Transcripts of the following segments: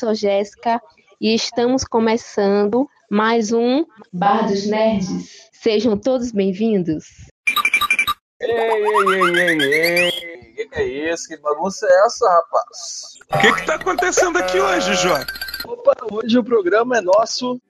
Sou Jéssica e estamos começando mais um Bar dos Nerds. Sejam todos bem-vindos. Ei, ei, ei, ei, ei! Que que é isso? Que bagunça é essa, rapaz? O que que tá acontecendo aqui hoje, Jó? Opa, hoje o programa é nosso.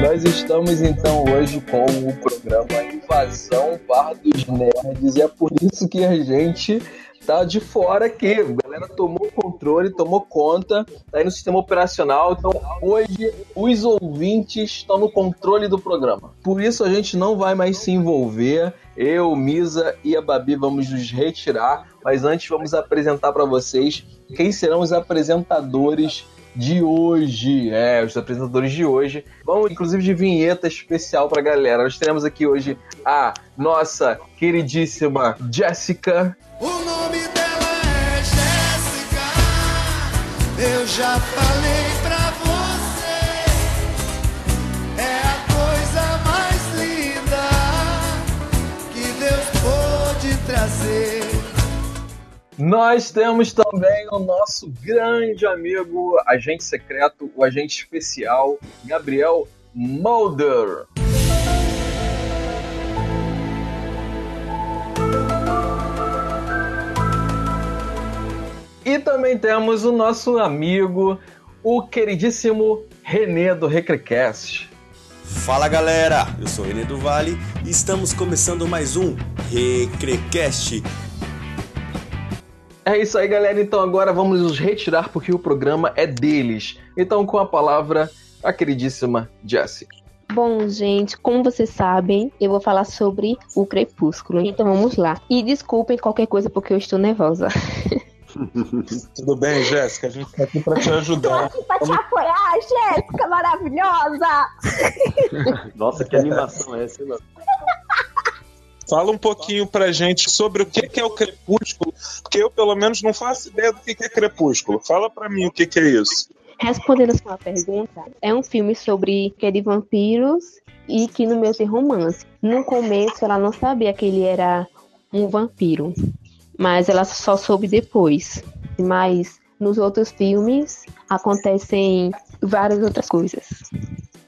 Nós estamos então hoje com o programa Invasão Bar dos Nerds e é por isso que a gente tá de fora aqui. A galera tomou controle, tomou conta, tá aí no sistema operacional. Então hoje os ouvintes estão no controle do programa. Por isso a gente não vai mais se envolver. Eu, Misa e a Babi vamos nos retirar, mas antes vamos apresentar para vocês quem serão os apresentadores de hoje. É, os apresentadores de hoje. Vamos, inclusive, de vinheta especial pra galera. Nós teremos aqui hoje a nossa queridíssima Jéssica. O nome dela é Jéssica. Eu já falei pra você. É a coisa mais linda que Deus pôde trazer. Nós temos também o nosso grande amigo, agente secreto, o agente especial, Gabriel Mulder. E também temos o nosso amigo, o queridíssimo Renê do Recrecast. Fala galera, eu sou o Renê do Vale e estamos começando mais um Recrecast. É isso aí, galera. Então agora vamos nos retirar porque o programa é deles. Então, com a palavra, a queridíssima Jessie. Bom, gente, como vocês sabem, eu vou falar sobre o Crepúsculo. Então vamos lá. E desculpem qualquer coisa porque eu estou nervosa. Tudo bem, Jéssica? A gente tá aqui pra te Tô ajudar. aqui pra te apoiar, Jéssica maravilhosa! Nossa, que animação é essa, mano? Fala um pouquinho pra gente sobre o que é o Crepúsculo, porque eu, pelo menos, não faço ideia do que é Crepúsculo. Fala pra mim o que que é isso. Respondendo a sua pergunta, é um filme sobre que é de vampiros e que no meio tem romance. No começo ela não sabia que ele era um vampiro, mas ela só soube depois. Mas nos outros filmes acontecem várias outras coisas.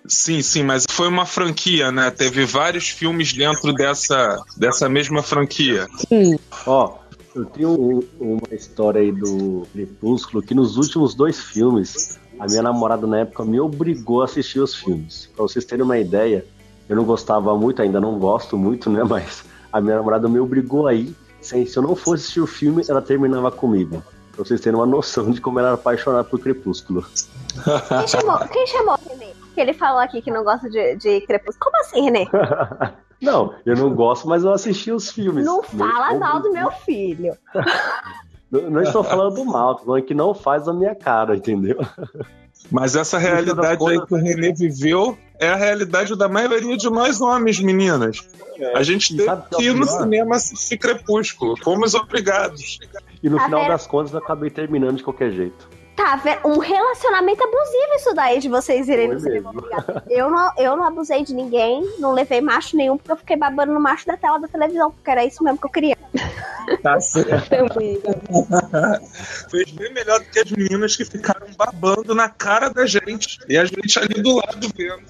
Sim, sim, mas foi uma franquia, né? Teve vários filmes dentro dessa, dessa mesma franquia. Sim, Ó, eu tenho um- uma história aí do Crepúsculo que nos últimos dois filmes, a minha namorada na época me obrigou a assistir os filmes. Pra vocês terem uma ideia, eu não gostava muito, ainda não gosto muito, né? Mas a minha namorada me obrigou a ir. Se se eu não fosse assistir o filme, ela terminava comigo. Pra vocês terem uma noção de como ela era apaixonada por Crepúsculo. Quem chamou, quem chamou? Que ele falou aqui que não gosta de, de Crepúsculo. Como assim, Renê? não, eu não gosto, mas eu assisti os filmes. Não fala mal do meu filho. Não, não estou falando do mal, tô falando que não faz a minha cara, entendeu? Mas essa realidade aí que o Renê viveu é a realidade da maioria de nós homens, meninas. A gente teve que é que ir no cinema assistir Crepúsculo. Fomos obrigados. E no Tá final das contas eu acabei terminando de qualquer jeito. Tá? Um relacionamento abusivo isso daí de vocês irem no cinema. mesmo. obrigado. Eu não, eu não abusei de ninguém, não levei macho nenhum, porque eu fiquei babando no macho da tela da televisão, porque era isso mesmo que eu queria. Tá certo. Fez bem melhor do que as meninas que ficaram babando na cara da gente. E a gente ali do lado vendo.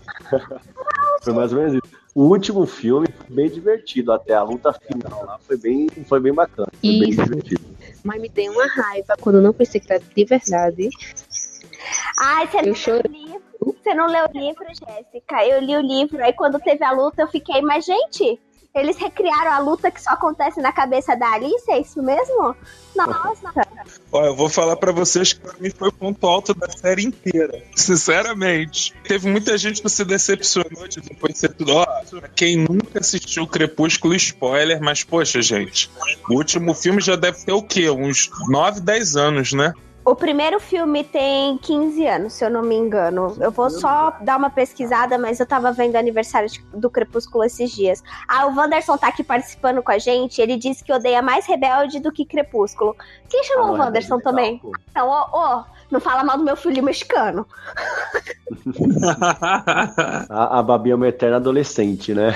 Foi mais ou menos isso. O último filme foi bem divertido, até a luta final lá foi bem, foi bem bacana. Foi bem divertido. Mas me deu uma raiva quando eu não pensei que era de verdade. Ai, você não Eu leu livro? Você não leu o livro, Jéssica? Eu li o livro, aí quando teve a luta eu fiquei, mas gente, eles recriaram a luta que só acontece na cabeça da Alice, é isso mesmo? Nossa, Ó, eu vou falar pra vocês que pra mim foi o ponto alto da série inteira. Sinceramente. Teve muita gente que se decepcionou de depois ser tudo. Ó, quem nunca assistiu Crepúsculo, spoiler, mas poxa, gente. O último filme já deve ter o quê? Uns 9, 10 anos, né? O primeiro filme tem 15 anos, se eu não me engano. Eu vou só dar uma pesquisada, mas eu tava vendo o aniversário do Crepúsculo esses dias. Ah, o Wanderson tá aqui participando com a gente. Ele disse que odeia mais Rebelde do que Crepúsculo. Quem chamou Ah, o não, Wanderson é também? Então, ó, ó, não fala mal do meu filho mexicano. A, a Babi é uma eterna adolescente, né?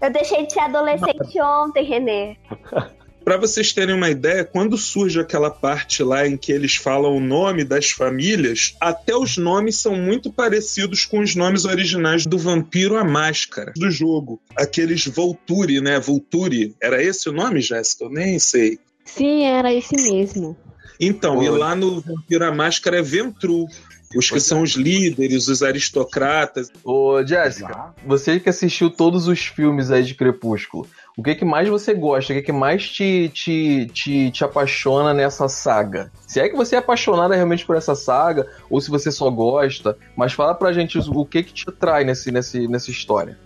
Eu deixei de ser adolescente ontem, Renê. Pra vocês terem uma ideia, quando surge aquela parte lá em que eles falam o nome das famílias, até os nomes são muito parecidos com os nomes originais do Vampiro à Máscara do jogo. Aqueles Volturi, né? Volturi. Era esse o nome, Jéssica? Eu nem sei. Sim, era esse mesmo. Então, e Oi. lá no Vampiro à Máscara é Ventru. Os que são os líderes, os aristocratas. Ô, Jéssica, você que assistiu todos os filmes aí de Crepúsculo, o que, que mais você gosta? O que, que mais te, te, te, te apaixona nessa saga? Se é que você é apaixonada realmente por essa saga, ou se você só gosta, mas fala pra gente o que que te atrai nesse, nesse, nessa história.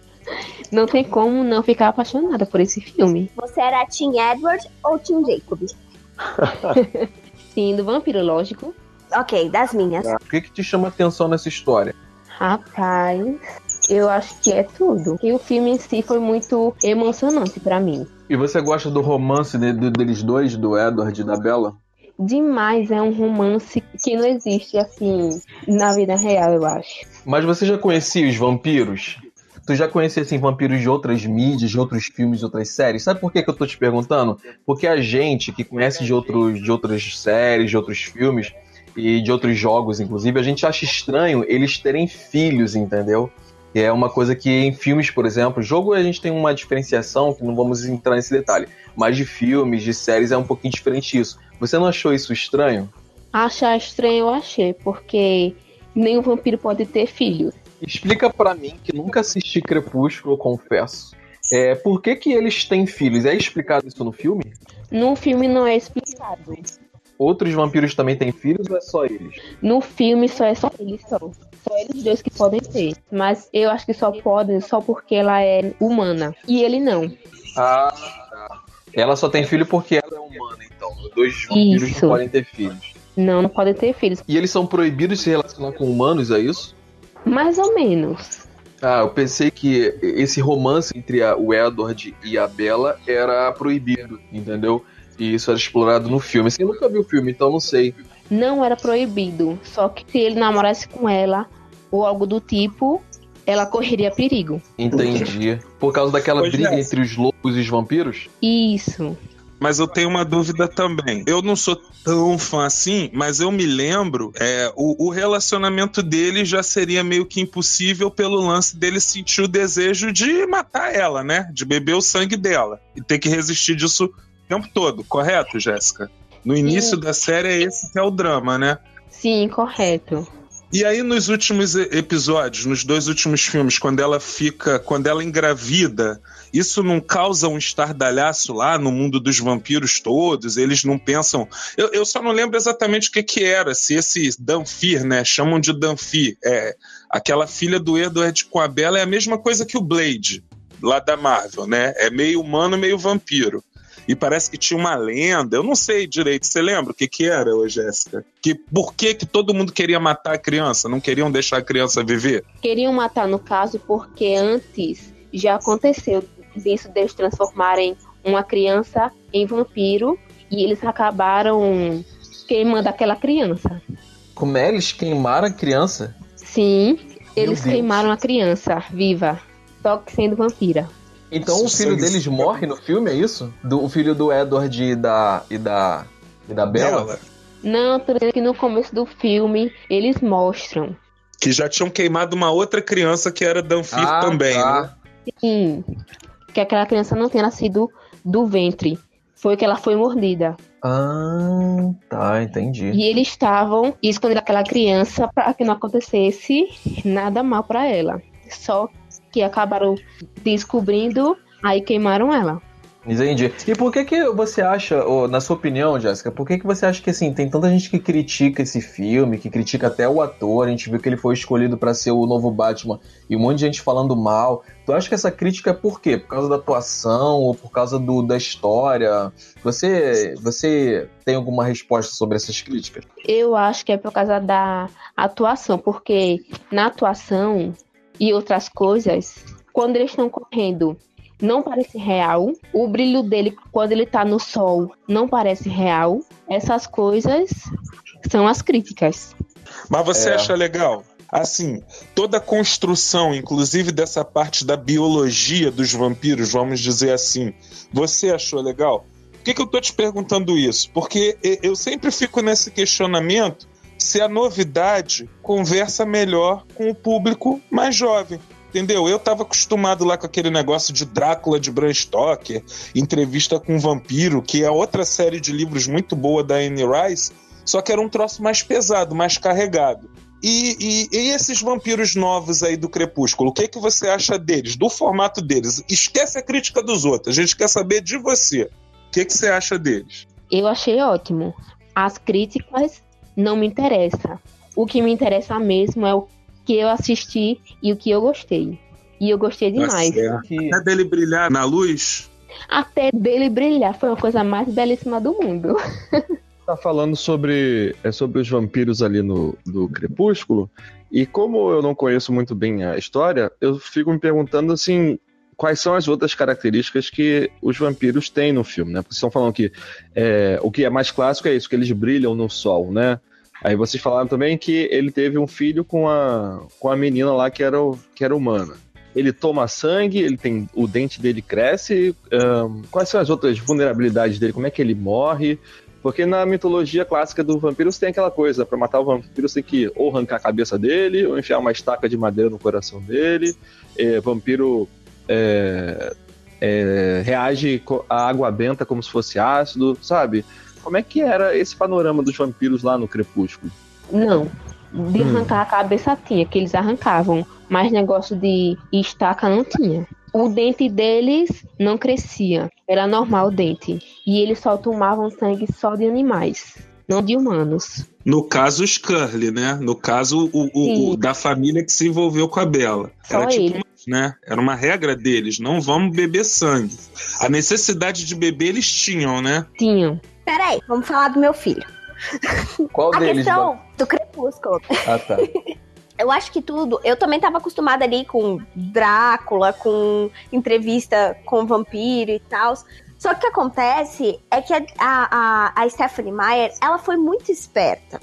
Não tem como não ficar apaixonada por esse filme. Você era Tim Edward ou Tim Jacob? Sim, do vampiro, lógico. Ok, das minhas. O que, que te chama atenção nessa história? Rapaz, eu acho que é tudo. E o filme em si foi muito emocionante pra mim. E você gosta do romance de- de- deles dois, do Edward e da Bella? Demais é um romance que não existe assim na vida real, eu acho. Mas você já conhecia os vampiros? Tu já conhecia assim, vampiros de outras mídias, de outros filmes, de outras séries? Sabe por que, que eu tô te perguntando? Porque a gente que conhece de, outros, de outras séries, de outros filmes e de outros jogos, inclusive, a gente acha estranho eles terem filhos, entendeu? E é uma coisa que em filmes, por exemplo, jogo a gente tem uma diferenciação que não vamos entrar nesse detalhe, mas de filmes, de séries é um pouquinho diferente isso. Você não achou isso estranho? Achar estranho eu achei, porque nenhum vampiro pode ter filhos. Explica pra mim, que nunca assisti Crepúsculo, confesso. É, por que, que eles têm filhos? É explicado isso no filme? No filme não é explicado. Outros vampiros também têm filhos ou é só eles? No filme só é só eles só. Só eles dois que podem ter. Mas eu acho que só podem só porque ela é humana. E ele não. Ah, tá. Ela só tem filho porque ela é humana, então. Os dois vampiros não podem ter filhos. Não, não podem ter filhos. E eles são proibidos de se relacionar com humanos, é isso? Mais ou menos. Ah, eu pensei que esse romance entre a- o Edward e a Bella era proibido, entendeu? E isso era explorado no filme. Assim, eu nunca vi o filme, então não sei. Não era proibido. Só que se ele namorasse com ela ou algo do tipo, ela correria perigo. Entendi. Por causa daquela Pois briga é. entre os lobos e os vampiros? Isso. Mas eu tenho uma dúvida também. Eu não sou tão fã assim, mas eu me lembro, é, o, o relacionamento dele já seria meio que impossível pelo lance dele sentir o desejo de matar ela, né? De beber o sangue dela. E ter que resistir disso o tempo todo, correto, Jéssica? No início da série é esse que é o drama, né? Sim, correto. E aí, nos últimos episódios, nos dois últimos filmes, quando ela fica. Quando ela engravida, isso não causa um estardalhaço lá no mundo dos vampiros todos? Eles não pensam. Eu, eu só não lembro exatamente o que, que era, se esse Danfir, né? Chamam de Danfir. É, aquela filha do Edward com a Bella é a mesma coisa que o Blade, lá da Marvel, né? É meio humano, meio vampiro. E parece que tinha uma lenda, eu não sei direito. Você lembra o que, que era, ô Jéssica? Que por que, que todo mundo queria matar a criança? Não queriam deixar a criança viver? Queriam matar no caso porque antes já aconteceu disso deles transformarem uma criança em vampiro e eles acabaram queimando aquela criança. Como é? Eles queimaram a criança? Sim, eles Deus. queimaram a criança viva, só que sendo vampira. Então o filho isso. deles morre no filme, é isso? Do, o filho do Edward e da. e da. e da Bella? Não, tô dizendo que no começo do filme eles mostram. que já tinham queimado uma outra criança que era Danfir Ah, também, tá. né? Sim, que aquela criança não tinha nascido do ventre. Foi que ela foi mordida. Ah, tá, entendi. E eles estavam escondendo aquela criança para que não acontecesse nada mal para ela. Só que acabaram descobrindo, aí queimaram ela. Entendi. E por que que você acha, ô, na sua opinião, Jéssica, por que que você acha que assim, tem tanta gente que critica esse filme, que critica até o ator, a gente viu que ele foi escolhido pra ser o novo Batman e um monte de gente falando mal. Tu acha que essa crítica é por quê? Por causa da atuação ou por causa do, da história? Você, você tem alguma resposta sobre essas críticas? Eu acho que é por causa da atuação, porque na atuação e outras coisas, quando eles estão correndo, não parece real. O brilho dele quando ele tá no sol não parece real. Essas coisas são as críticas. Mas você É. acha legal assim, toda a construção, inclusive dessa parte da biologia dos vampiros, vamos dizer assim, você achou legal? Por que, que eu tô te perguntando isso? Porque eu sempre fico nesse questionamento se a novidade conversa melhor com o público mais jovem. Entendeu? Eu tava acostumado lá com aquele negócio de Drácula de Bram Stoker, entrevista com um vampiro, que é outra série de livros muito boa da Anne Rice, só que era um troço mais pesado, mais carregado. E, e, e, esses vampiros novos aí do Crepúsculo, o que, que você acha deles, do formato deles? Esquece a crítica dos outros, a gente quer saber de você. O que, que você acha deles? Eu achei ótimo. As críticas não me interessam. O que me interessa mesmo é o que eu assisti e o que eu gostei. E eu gostei Tá demais. Até dele brilhar na luz? Até dele brilhar foi uma coisa mais belíssima do mundo. tá falando sobre, é sobre os vampiros ali no do Crepúsculo. E como eu não conheço muito bem a história, eu fico me perguntando assim. Quais são as outras características que os vampiros têm no filme, né? Porque vocês estão falando que é, o que é mais clássico é isso, que eles brilham no sol, né? Aí vocês falaram também que ele teve um filho com a, com a menina lá que era, que era humana. Ele toma sangue, ele tem o dente dele cresce. ahn, quais são as outras vulnerabilidades dele? Como é que ele morre? Porque na mitologia clássica do vampiro você tem aquela coisa, pra matar o vampiro você tem que ou arrancar a cabeça dele, ou enfiar uma estaca de madeira no coração dele. É, vampiro é, é, reage à água benta como se fosse ácido, sabe? Como é que era esse panorama dos vampiros lá no Crepúsculo? Não. De Hum. arrancar a cabeça tinha, que eles arrancavam. Mas negócio de estaca não tinha. O dente deles não crescia. Era normal o dente. E eles só tomavam sangue só de animais, não de humanos. No caso, os Curly, né? No caso, o, o- o da família que se envolveu com a Bela. Só Era tipo, ele. Né? Era uma regra deles, não vamos beber sangue. A necessidade de beber eles tinham, né? Tinham. Peraí, vamos falar do meu filho. Qual A deles? questão do crepúsculo. Ah, tá. Eu acho que tudo. Eu também tava acostumada ali com Drácula, com entrevista com vampiro e tal. Só que o que acontece é que a, a, a Stephanie Meyer, ela foi muito esperta.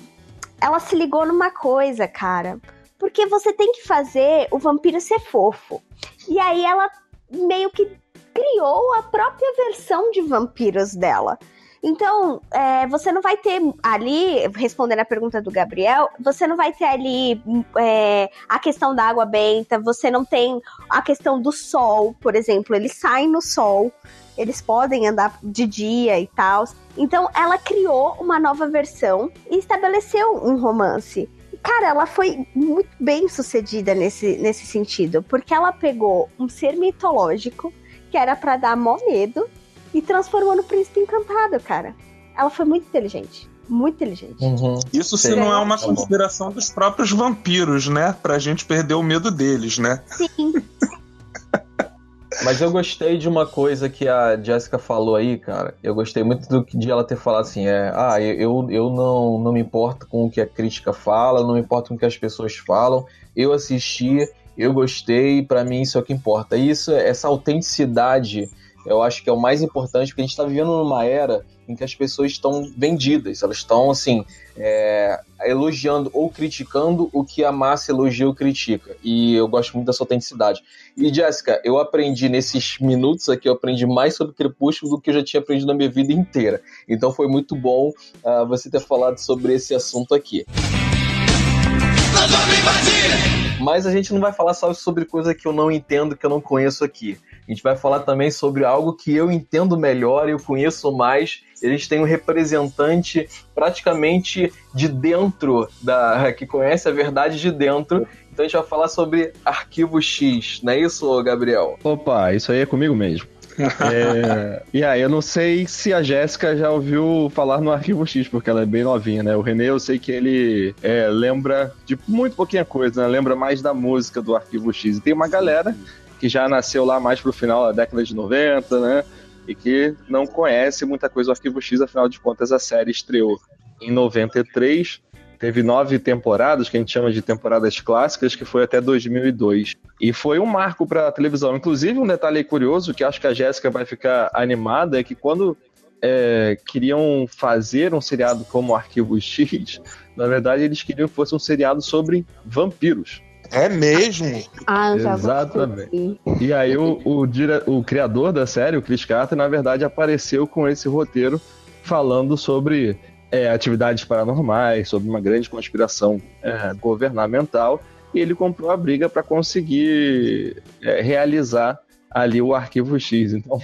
Ela se ligou numa coisa, cara. Porque você tem que fazer o vampiro ser fofo. E aí ela meio que criou a própria versão de vampiros dela. Então, é, você não vai ter ali, respondendo a pergunta do Gabriel, você não vai ter ali é, a questão da água benta, você não tem a questão do sol, por exemplo, eles saem no sol, eles podem andar de dia e tal. Então, ela criou uma nova versão e estabeleceu um romance. Cara, ela foi muito bem sucedida nesse, nesse sentido, porque ela pegou um ser mitológico que era pra dar mó medo e transformou no príncipe encantado, cara. Ela foi muito inteligente. Muito inteligente. Uhum. Isso se Sim. não é uma consideração dos próprios vampiros, né? Pra gente perder o medo deles, né? Sim. Mas eu gostei de uma coisa que a Jessica falou aí, cara. Eu gostei muito do de ela ter falado assim, é, ah, eu, eu não, não me importo com o que a crítica fala, não me importo com o que as pessoas falam. Eu assisti, eu gostei, pra mim isso é o que importa. Isso, essa autenticidade, eu acho que é o mais importante, porque a gente tá vivendo numa era em que as pessoas estão vendidas, elas estão assim, é, elogiando ou criticando o que a massa elogia ou critica. E eu gosto muito dessa autenticidade. E Jéssica, eu aprendi nesses minutos aqui, eu aprendi mais sobre Crepúsculo do que eu já tinha aprendido na minha vida inteira. Então foi muito bom ah, você ter falado sobre esse assunto aqui. Mas a gente não vai falar só sobre coisa que eu não entendo, que eu não conheço aqui. A gente vai falar também sobre algo que eu entendo melhor, eu conheço mais. Eles têm um representante praticamente de dentro da que conhece a verdade de dentro. Então a gente vai falar sobre Arquivo X, não é isso, Gabriel? Opa, isso aí é comigo mesmo. É, e aí, eu não sei se a Jéssica já ouviu falar no Arquivo X, porque ela é bem novinha, né? O Renê, eu sei que ele é, lembra de muito pouquinha coisa, né? Lembra mais da música do Arquivo X. E tem uma galera que já nasceu lá mais pro final da década de 90, né? E que não conhece muita coisa do Arquivo X, afinal de contas a série estreou em 93, teve nove temporadas, que a gente chama de temporadas clássicas, que foi até 2002. E foi um marco para a televisão. Inclusive, um detalhe curioso que acho que a Jéssica vai ficar animada é que quando é, queriam fazer um seriado como Arquivo X, na verdade eles queriam que fosse um seriado sobre vampiros. É mesmo? Ah, eu já Exatamente. E aí o, o, dire... o criador da série, o Chris Carter, na verdade apareceu com esse roteiro falando sobre é, atividades paranormais, sobre uma grande conspiração é, governamental, e ele comprou a briga para conseguir é, realizar ali o Arquivo X. Então,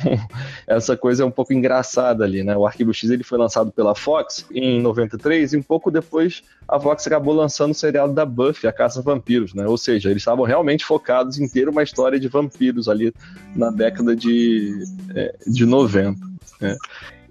essa coisa é um pouco engraçada ali, né? O Arquivo X ele foi lançado pela Fox em 93 e um pouco depois a Fox acabou lançando o seriado da Buffy, a Caça a Vampiros, né? Ou seja, eles estavam realmente focados em ter uma história de vampiros ali na década de, é, de 90. Né?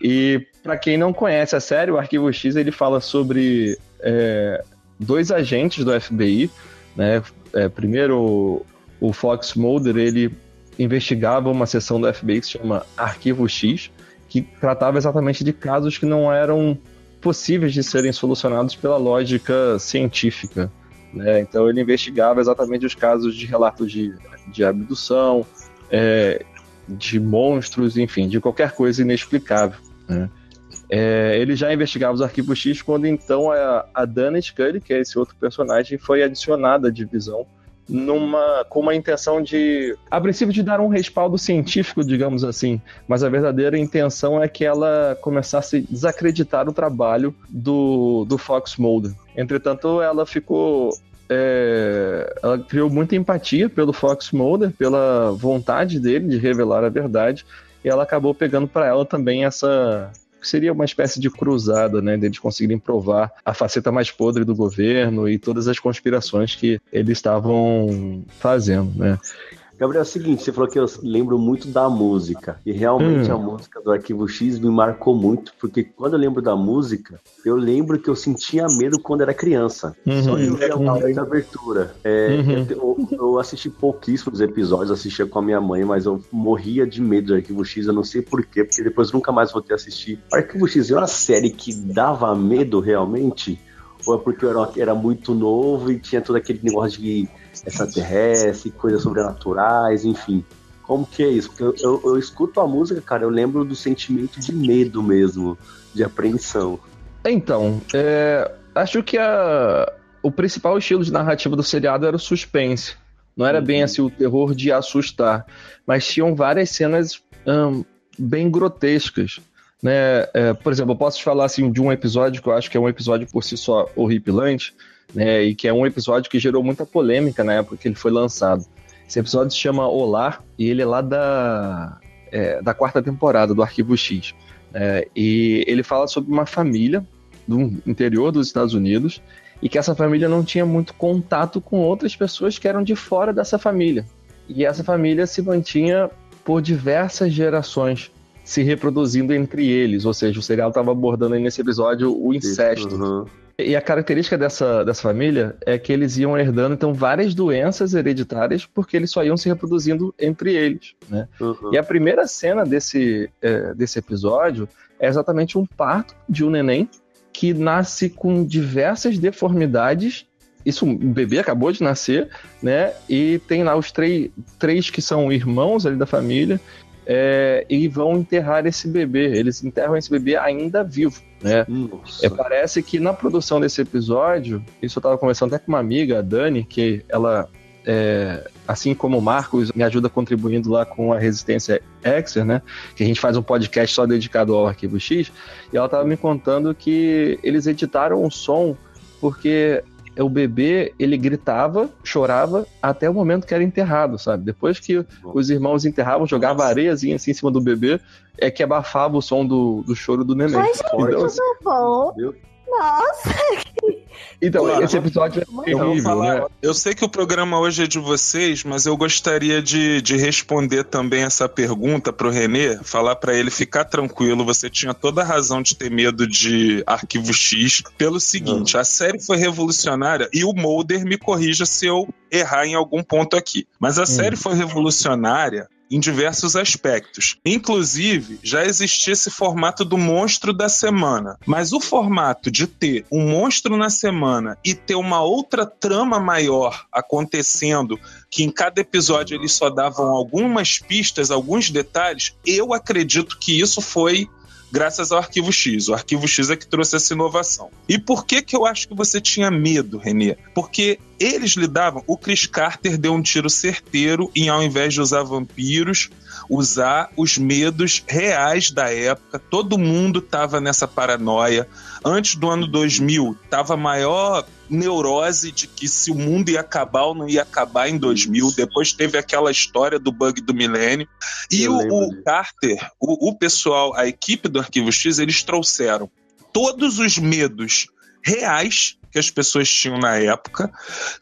E para quem não conhece a série, o Arquivo X ele fala sobre é, dois agentes do FBI, né? É, primeiro o Fox Mulder ele investigava uma seção do FBI que se chama Arquivo X, que tratava exatamente de casos que não eram possíveis de serem solucionados pela lógica científica. Né? Então ele investigava exatamente os casos de relatos de, de abdução, é, de monstros, enfim, de qualquer coisa inexplicável. Né? É, ele já investigava os arquivos X quando então a, a Dana Scully, que é esse outro personagem, foi adicionada à divisão numa com uma intenção de, a princípio, de dar um respaldo científico, digamos assim, mas a verdadeira intenção é que ela começasse a desacreditar o trabalho do, do Fox Mulder. Entretanto, ela ficou é, ela criou muita empatia pelo Fox Mulder, pela vontade dele de revelar a verdade, e ela acabou pegando para ela também essa seria uma espécie de cruzada, né, deles conseguirem provar a faceta mais podre do governo e todas as conspirações que eles estavam fazendo, né. Gabriel, é o seguinte, você falou que eu lembro muito da música. E realmente hum. a música do Arquivo X me marcou muito, porque quando eu lembro da música, eu lembro que eu sentia medo quando era criança. Uhum. Só de ouvir a música da abertura. É, uhum. eu, eu, assisti pouquíssimos episódios, assistia com a minha mãe, mas eu morria de medo do Arquivo X, eu não sei porquê, porque depois nunca mais voltei a assistir. Arquivo X é uma série que dava medo realmente? Ou é porque eu era, era muito novo e tinha todo aquele negócio de extraterrestre, coisas sobrenaturais, enfim. Como que é isso? Porque eu, eu, eu, escuto a música, cara, eu lembro do sentimento de medo mesmo, de apreensão. Então, é, acho que a, o principal estilo de narrativa do seriado era o suspense. Não era uhum. bem assim o terror de assustar, mas tinham várias cenas hum, bem grotescas. Né? É, por exemplo, eu posso te falar assim, de um episódio que eu acho que é um episódio por si só horripilante, né? E que é um episódio que gerou muita polêmica na época que ele foi lançado. Esse episódio se chama Olá e ele é lá da, é, da quarta temporada do Arquivo X. É, e ele fala sobre uma família do interior dos Estados Unidos e que essa família não tinha muito contato com outras pessoas que eram de fora dessa família. E essa família se mantinha por diversas gerações se reproduzindo entre eles, ou seja, o serial estava abordando aí nesse episódio o incesto. Uhum. E a característica dessa, dessa família é que eles iam herdando então várias doenças hereditárias porque eles só iam se reproduzindo entre eles, né? Uhum. E a primeira cena desse, é, desse episódio é exatamente um parto de um neném que nasce com diversas deformidades. Isso, o bebê acabou de nascer, né? E tem lá os três, três que são irmãos ali da família é, e vão enterrar esse bebê. Eles enterram esse bebê ainda vivo. Né? É, parece que na produção desse episódio, isso eu estava conversando até com uma amiga, a Dani, que ela, é, assim como o Marcos, me ajuda contribuindo lá com a Resistência Exer, né? Que a gente faz um podcast só dedicado ao Arquivo X, e ela estava me contando que eles editaram o som porque o bebê, ele gritava, chorava até o momento que era enterrado, sabe? Depois que os irmãos enterravam, jogava areiazinha assim em cima do bebê, é que abafava o som do, do choro do neném. Mas, então, assim, bom. Nossa! Então, claro, esse episódio é terrível, né? Eu sei que o programa hoje é de vocês, mas eu gostaria de, de responder também essa pergunta pro Renê, falar para ele ficar tranquilo, você tinha toda a razão de ter medo de Arquivo X, pelo seguinte, a série foi revolucionária, e o Mulder me corrija se eu errar em algum ponto aqui, mas a hum. série foi revolucionária em diversos aspectos. Inclusive, já existia esse formato do monstro da semana. Mas o formato de ter um monstro na semana e ter uma outra trama maior acontecendo, que em cada episódio eles só davam algumas pistas, alguns detalhes, eu acredito que isso foi graças ao Arquivo X. O Arquivo X é que trouxe essa inovação. E por que que eu acho que você tinha medo, Renê? Porque eles lidavam. O Chris Carter deu um tiro certeiro em, ao invés de usar vampiros, usar os medos reais da época. Todo mundo tava nessa paranoia. Antes do ano 2000, tava maior neurose de que se o mundo ia acabar ou não ia acabar em 2000. Depois teve aquela história do bug do milênio. E o, o Carter, o, o pessoal, a equipe do Arquivo X, eles trouxeram todos os medos reais que as pessoas tinham na época,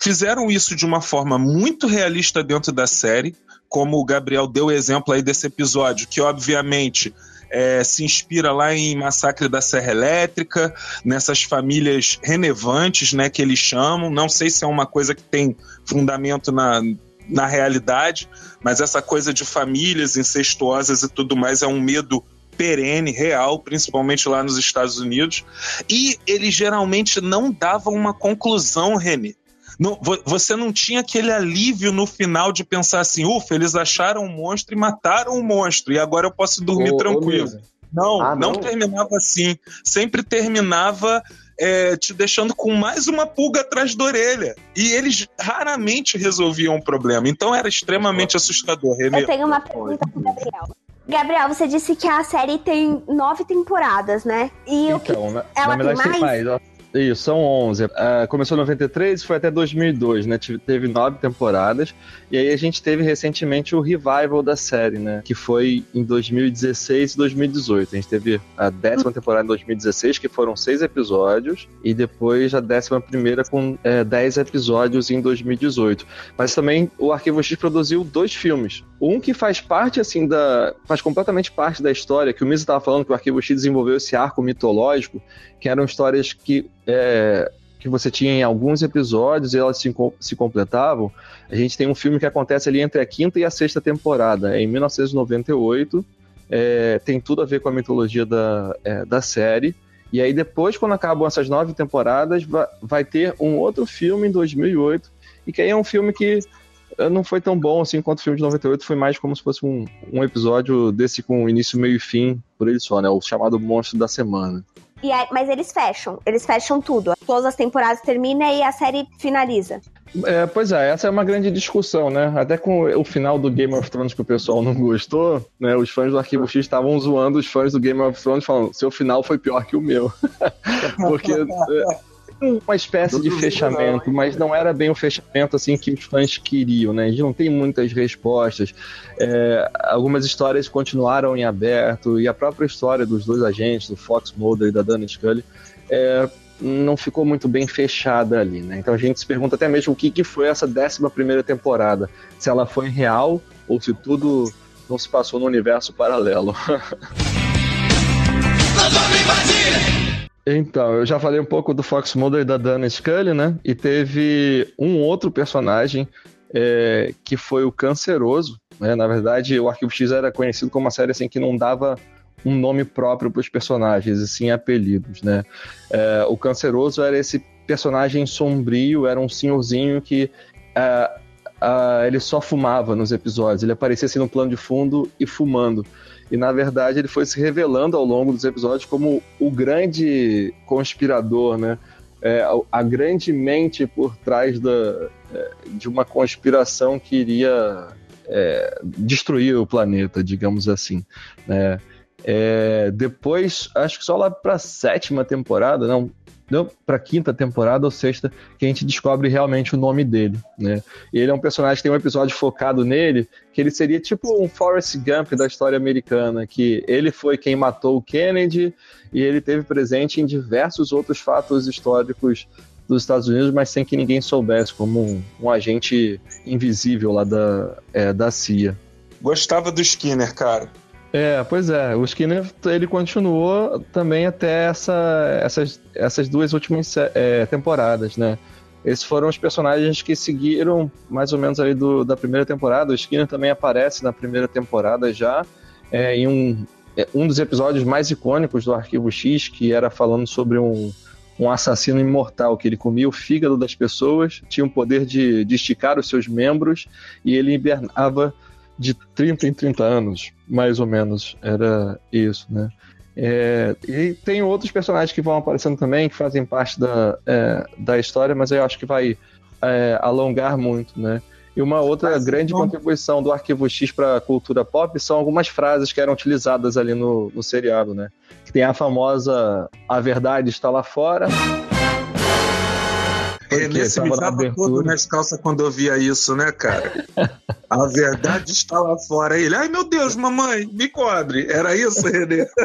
fizeram isso de uma forma muito realista dentro da série, como o Gabriel deu exemplo aí desse episódio, que obviamente é, se inspira lá em Massacre da Serra Elétrica, nessas famílias relevantes, né, que eles chamam. Não sei se é uma coisa que tem fundamento na, na realidade, mas essa coisa de famílias incestuosas e tudo mais é um medo perene, real, principalmente lá nos Estados Unidos. E eles geralmente não davam uma conclusão, René. Não, você não tinha aquele alívio no final de pensar assim, ufa, eles acharam um monstro e mataram um monstro, e agora eu posso dormir Ô, tranquilo. Não, Ah, não, não? terminava assim. Sempre terminava é, te deixando com mais uma pulga atrás da orelha. E eles raramente resolviam o problema. Então era extremamente assustador, Renê. Eu tenho uma pergunta pro Gabriel. Gabriel, você disse que a série tem nove temporadas, né? E o que Então, na, ela na verdade tem tem mais? Isso, são 11. Ah, começou em 93 e foi até 2002, né? Tive- Teve nove temporadas. E aí a gente teve recentemente o revival da série, né? Que foi em 2016 e 2018. A gente teve a décima temporada em 2016, que foram seis episódios. E depois a décima primeira com é, dez episódios em 2018. Mas também o Arquivo X produziu dois filmes. Um que faz parte, assim, da. faz completamente parte da história, que o Misa estava falando que o Arquivo X desenvolveu esse arco mitológico, que eram histórias que. é, que você tinha em alguns episódios e elas se, se completavam. A gente tem um filme que acontece ali entre a quinta e a sexta temporada, em 1998. é, tem tudo a ver com a mitologia da, é, da série. E aí depois, quando acabam essas nove temporadas, va- vai ter um outro filme em 2008, e que aí é um filme que eh, não foi tão bom assim quanto o filme de 98, foi mais como se fosse um, um episódio desse com início, meio e fim, por ele só, né? O chamado Monstro da Semana. E aí- mas eles fecham, eles fecham tudo. Todas as temporadas terminam e a série finaliza. É, pois é, essa é uma grande discussão, né? Até com o final do Game of Thrones que o pessoal não gostou, né? Os fãs do Arquivo X estavam zoando os fãs do Game of Thrones, falando: seu final foi pior que o meu. Porque é, uma espécie de fechamento, mas não era bem o fechamento assim que os fãs queriam, né? A gente não tem muitas respostas. É, algumas histórias continuaram em aberto e a própria história dos dois agentes, do Fox Mulder e da Dana Scully, é, não ficou muito bem fechada ali, né? Então a gente se pergunta até mesmo o que, que foi essa 11 primeira temporada, se ela foi real ou se tudo não se passou no universo paralelo. Então, eu já falei um pouco do Fox Mulder da Dana Scully, né? E teve um outro personagem é, que foi o Canceroso. Né? Na verdade, o Arquivo X era conhecido como uma série assim que não dava um nome próprio para os personagens, e sim apelidos, né? É, o Canceroso era esse personagem sombrio, era um senhorzinho que ah, ah, ele só fumava nos episódios. Ele aparecia assim no plano de fundo e fumando. E na verdade ele foi se revelando ao longo dos episódios como o grande conspirador, né? É, a, grande mente por trás da, é, de uma conspiração que iria é, destruir o planeta, digamos assim. Né? É, depois, acho que só lá para a sétima temporada, não para quinta temporada ou sexta, que a gente descobre realmente o nome dele, né? Ele é um personagem que tem um episódio focado nele, que ele seria tipo um Forrest Gump da história americana, que ele foi quem matou o Kennedy e ele teve presente em diversos outros fatos históricos dos Estados Unidos, mas sem que ninguém soubesse, como um, um agente invisível lá da, é, da CIA. Gostava do Skinner, cara. É, pois é. O Skinner ele continuou também até essa, essas, essas duas últimas é, temporadas, né? Esses foram os personagens que seguiram mais ou menos ali do, da primeira temporada. O Skinner também aparece na primeira temporada já, é, em um, é, um dos episódios mais icônicos do Arquivo X, que era falando sobre um, um assassino imortal, que ele comia o fígado das pessoas, tinha o poder de, de esticar os seus membros e ele hibernava de 30 em 30 anos, mais ou menos, era isso, né? É, e tem outros personagens que vão aparecendo também, que fazem parte da, é, da história, mas eu acho que vai é, alongar muito, né? E uma outra grande contribuição do Arquivo X para a cultura pop são algumas frases que eram utilizadas ali no, no seriado, né? Que tem a famosa A verdade está lá fora. Renê se mijava todo nas calças quando eu via isso, né, cara? A verdade está lá fora. Ele, ai meu Deus, mamãe, me cobre. Era isso, Renê?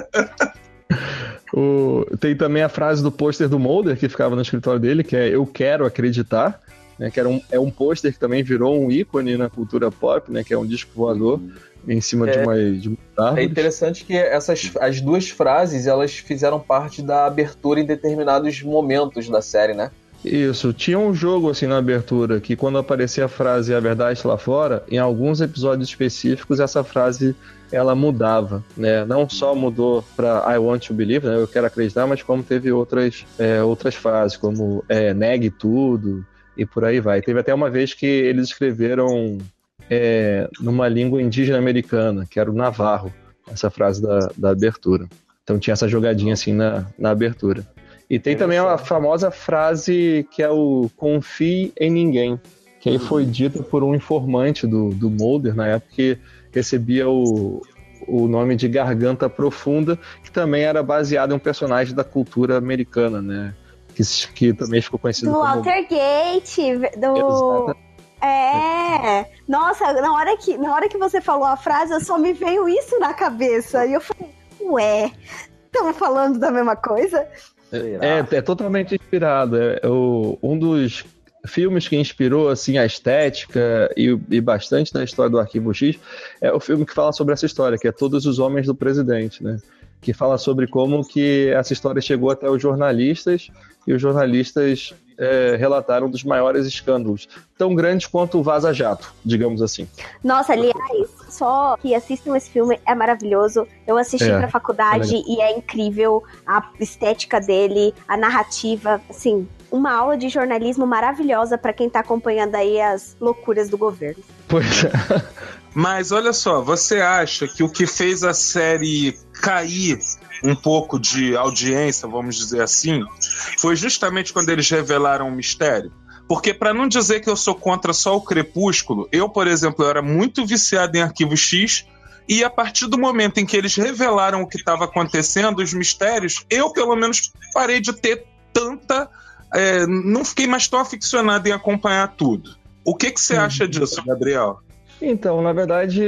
O, tem também a frase do pôster do Mulder que ficava no escritório dele, que é Eu quero acreditar, né, que era um, é um pôster que também virou um ícone na cultura pop, né, que é um disco voador em cima É. de uma, de uma É interessante que essas as duas frases elas fizeram parte da abertura em determinados momentos da série, né? Isso, tinha um jogo assim na abertura que quando aparecia a frase a verdade está lá fora, em alguns episódios específicos essa frase ela mudava, né? Não só mudou para I want to believe, né? Eu quero acreditar, mas como teve outras é, outras frases como é, negue tudo e por aí vai. Teve até uma vez que eles escreveram é, numa língua indígena americana, que era o navarro, essa frase da, da abertura. Então tinha essa jogadinha assim na, na abertura. E tem também a famosa frase que é o confie em ninguém, que aí foi dita por um informante do, do Mulder na época que recebia o, o nome de Garganta Profunda, que também era baseado em um personagem da cultura americana, né? Que, que também ficou conhecido Do como... Walter Gate, do. É, nossa, na hora, que, na hora que você falou a frase, só me veio isso na cabeça. E eu falei, ué, estamos falando da mesma coisa? É, é totalmente inspirado. É, é o, um dos filmes que inspirou assim a estética e, e bastante da história do Arquivo X é o filme que fala sobre essa história, que é Todos os Homens do Presidente, né? Que fala sobre como que essa história chegou até os jornalistas e os jornalistas é, relataram dos maiores escândalos, tão grandes quanto o Vaza Jato, digamos assim. Nossa, aliás, só que assistam esse filme, é maravilhoso. Eu assisti É, pra faculdade é e é incrível a estética dele, a narrativa, assim, uma aula de jornalismo maravilhosa pra quem tá acompanhando aí as loucuras do governo. Pois é. Mas olha só, você acha que o que fez a série cair um pouco de audiência, vamos dizer assim, foi justamente quando eles revelaram o mistério? Porque para não dizer que eu sou contra só o Crepúsculo, eu, por exemplo, eu era muito viciado em Arquivo X e a partir do momento em que eles revelaram o que estava acontecendo, os mistérios, eu pelo menos parei de ter tanta, é, não fiquei mais tão aficionado em acompanhar tudo. O que que você acha disso, Gabriel? Então, na verdade,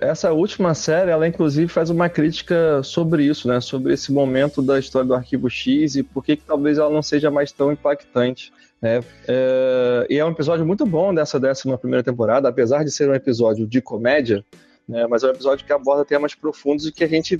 essa última série, ela inclusive faz uma crítica sobre isso, né? Sobre esse momento da história do Arquivo X e por que, que talvez ela não seja mais tão impactante. Né? É, E é um episódio muito bom dessa décima primeira temporada, apesar de ser um episódio de comédia, né? Mas é um episódio que aborda temas profundos e que a gente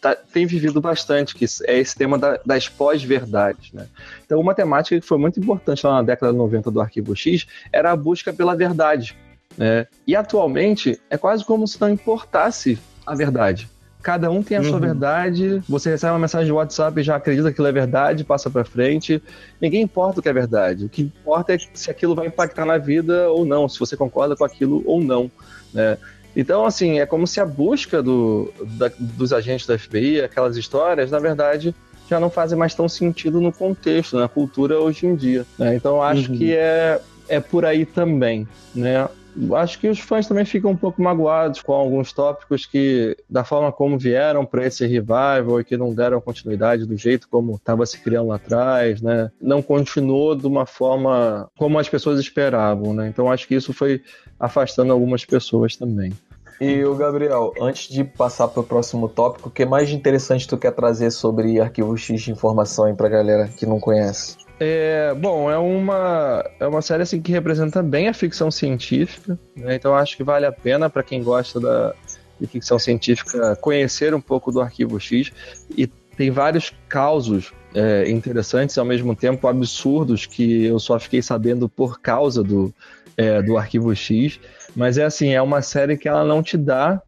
tá- tem vivido bastante, que é esse tema da- das pós-verdades, né? Então, uma temática que foi muito importante lá na década de 90 do Arquivo X era a busca pela verdade. Né? E atualmente é quase como se não importasse a verdade. Cada um tem a sua Uhum. verdade. Você recebe uma mensagem de WhatsApp e já acredita que aquilo é verdade, passa pra frente. Ninguém importa o que é verdade. O que importa é se aquilo vai impactar na vida ou não, se você concorda com aquilo ou não. Né? Então, assim, é como se a busca do, da- dos agentes da FBI, aquelas histórias, na verdade, já não fazem mais tão sentido no contexto, na cultura hoje em dia. né? Então, acho Uhum. que é, é por aí também. Né? Acho que os fãs também ficam um pouco magoados com alguns tópicos que, da forma como vieram para esse revival e que não deram continuidade do jeito como estava se criando lá atrás, né? Não continuou de uma forma como as pessoas esperavam, né? Então acho que isso foi afastando algumas pessoas também. E o Gabriel, antes de passar para o próximo tópico, o que mais de interessante tu quer trazer sobre Arquivo X de informação aí pra galera que não conhece? É, bom, é uma, é uma série assim, que representa bem a ficção científica, né? então acho que vale a pena para quem gosta da, de ficção científica conhecer um pouco do Arquivo X e tem vários causos é, interessantes ao mesmo tempo absurdos que eu só fiquei sabendo por causa do, é, do Arquivo X, mas é assim, é uma série que ela não te dá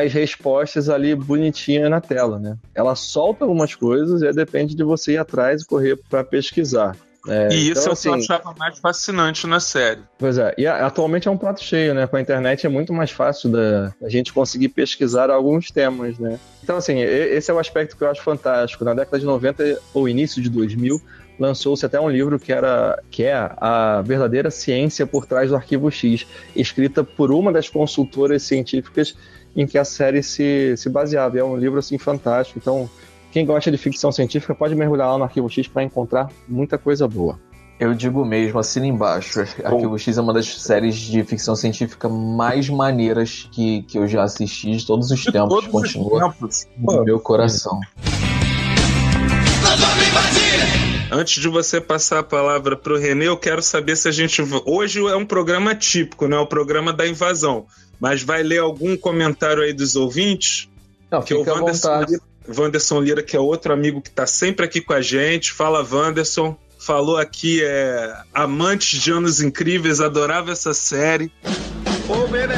as respostas ali bonitinhas na tela, né? Ela solta algumas coisas e depende de você ir atrás e correr para pesquisar. É, E isso então, é o que eu assim, achava mais fascinante na série. Pois é, e a- atualmente é um prato cheio, né? Com a internet é muito mais fácil da a gente conseguir pesquisar alguns temas, né? Então, assim, esse é o aspecto que eu acho fantástico. Na década de 90 ou início de 2000, lançou-se até um livro que era que é a verdadeira ciência por trás do Arquivo X, escrita por uma das consultoras científicas em que a série se, se baseava. E é um livro assim fantástico. Então, quem gosta de ficção científica pode mergulhar lá no Arquivo X para encontrar muita coisa boa. Eu digo mesmo, assina embaixo. Arquivo X é uma das séries de ficção científica mais maneiras que, que eu já assisti de todos os tempos. Todos os Continua tempos. no meu coração. Antes de você passar a palavra pro Renê, eu quero saber se a gente. Hoje é um programa típico, né? O programa da invasão. Mas vai ler algum comentário aí dos ouvintes? Não, Que o Wanderson. Lira, Wanderson Lira, que é outro amigo que tá sempre aqui com a gente. Fala, Wanderson. Falou aqui, é. Amantes de Anos Incríveis, adorava essa série. Oh, baby,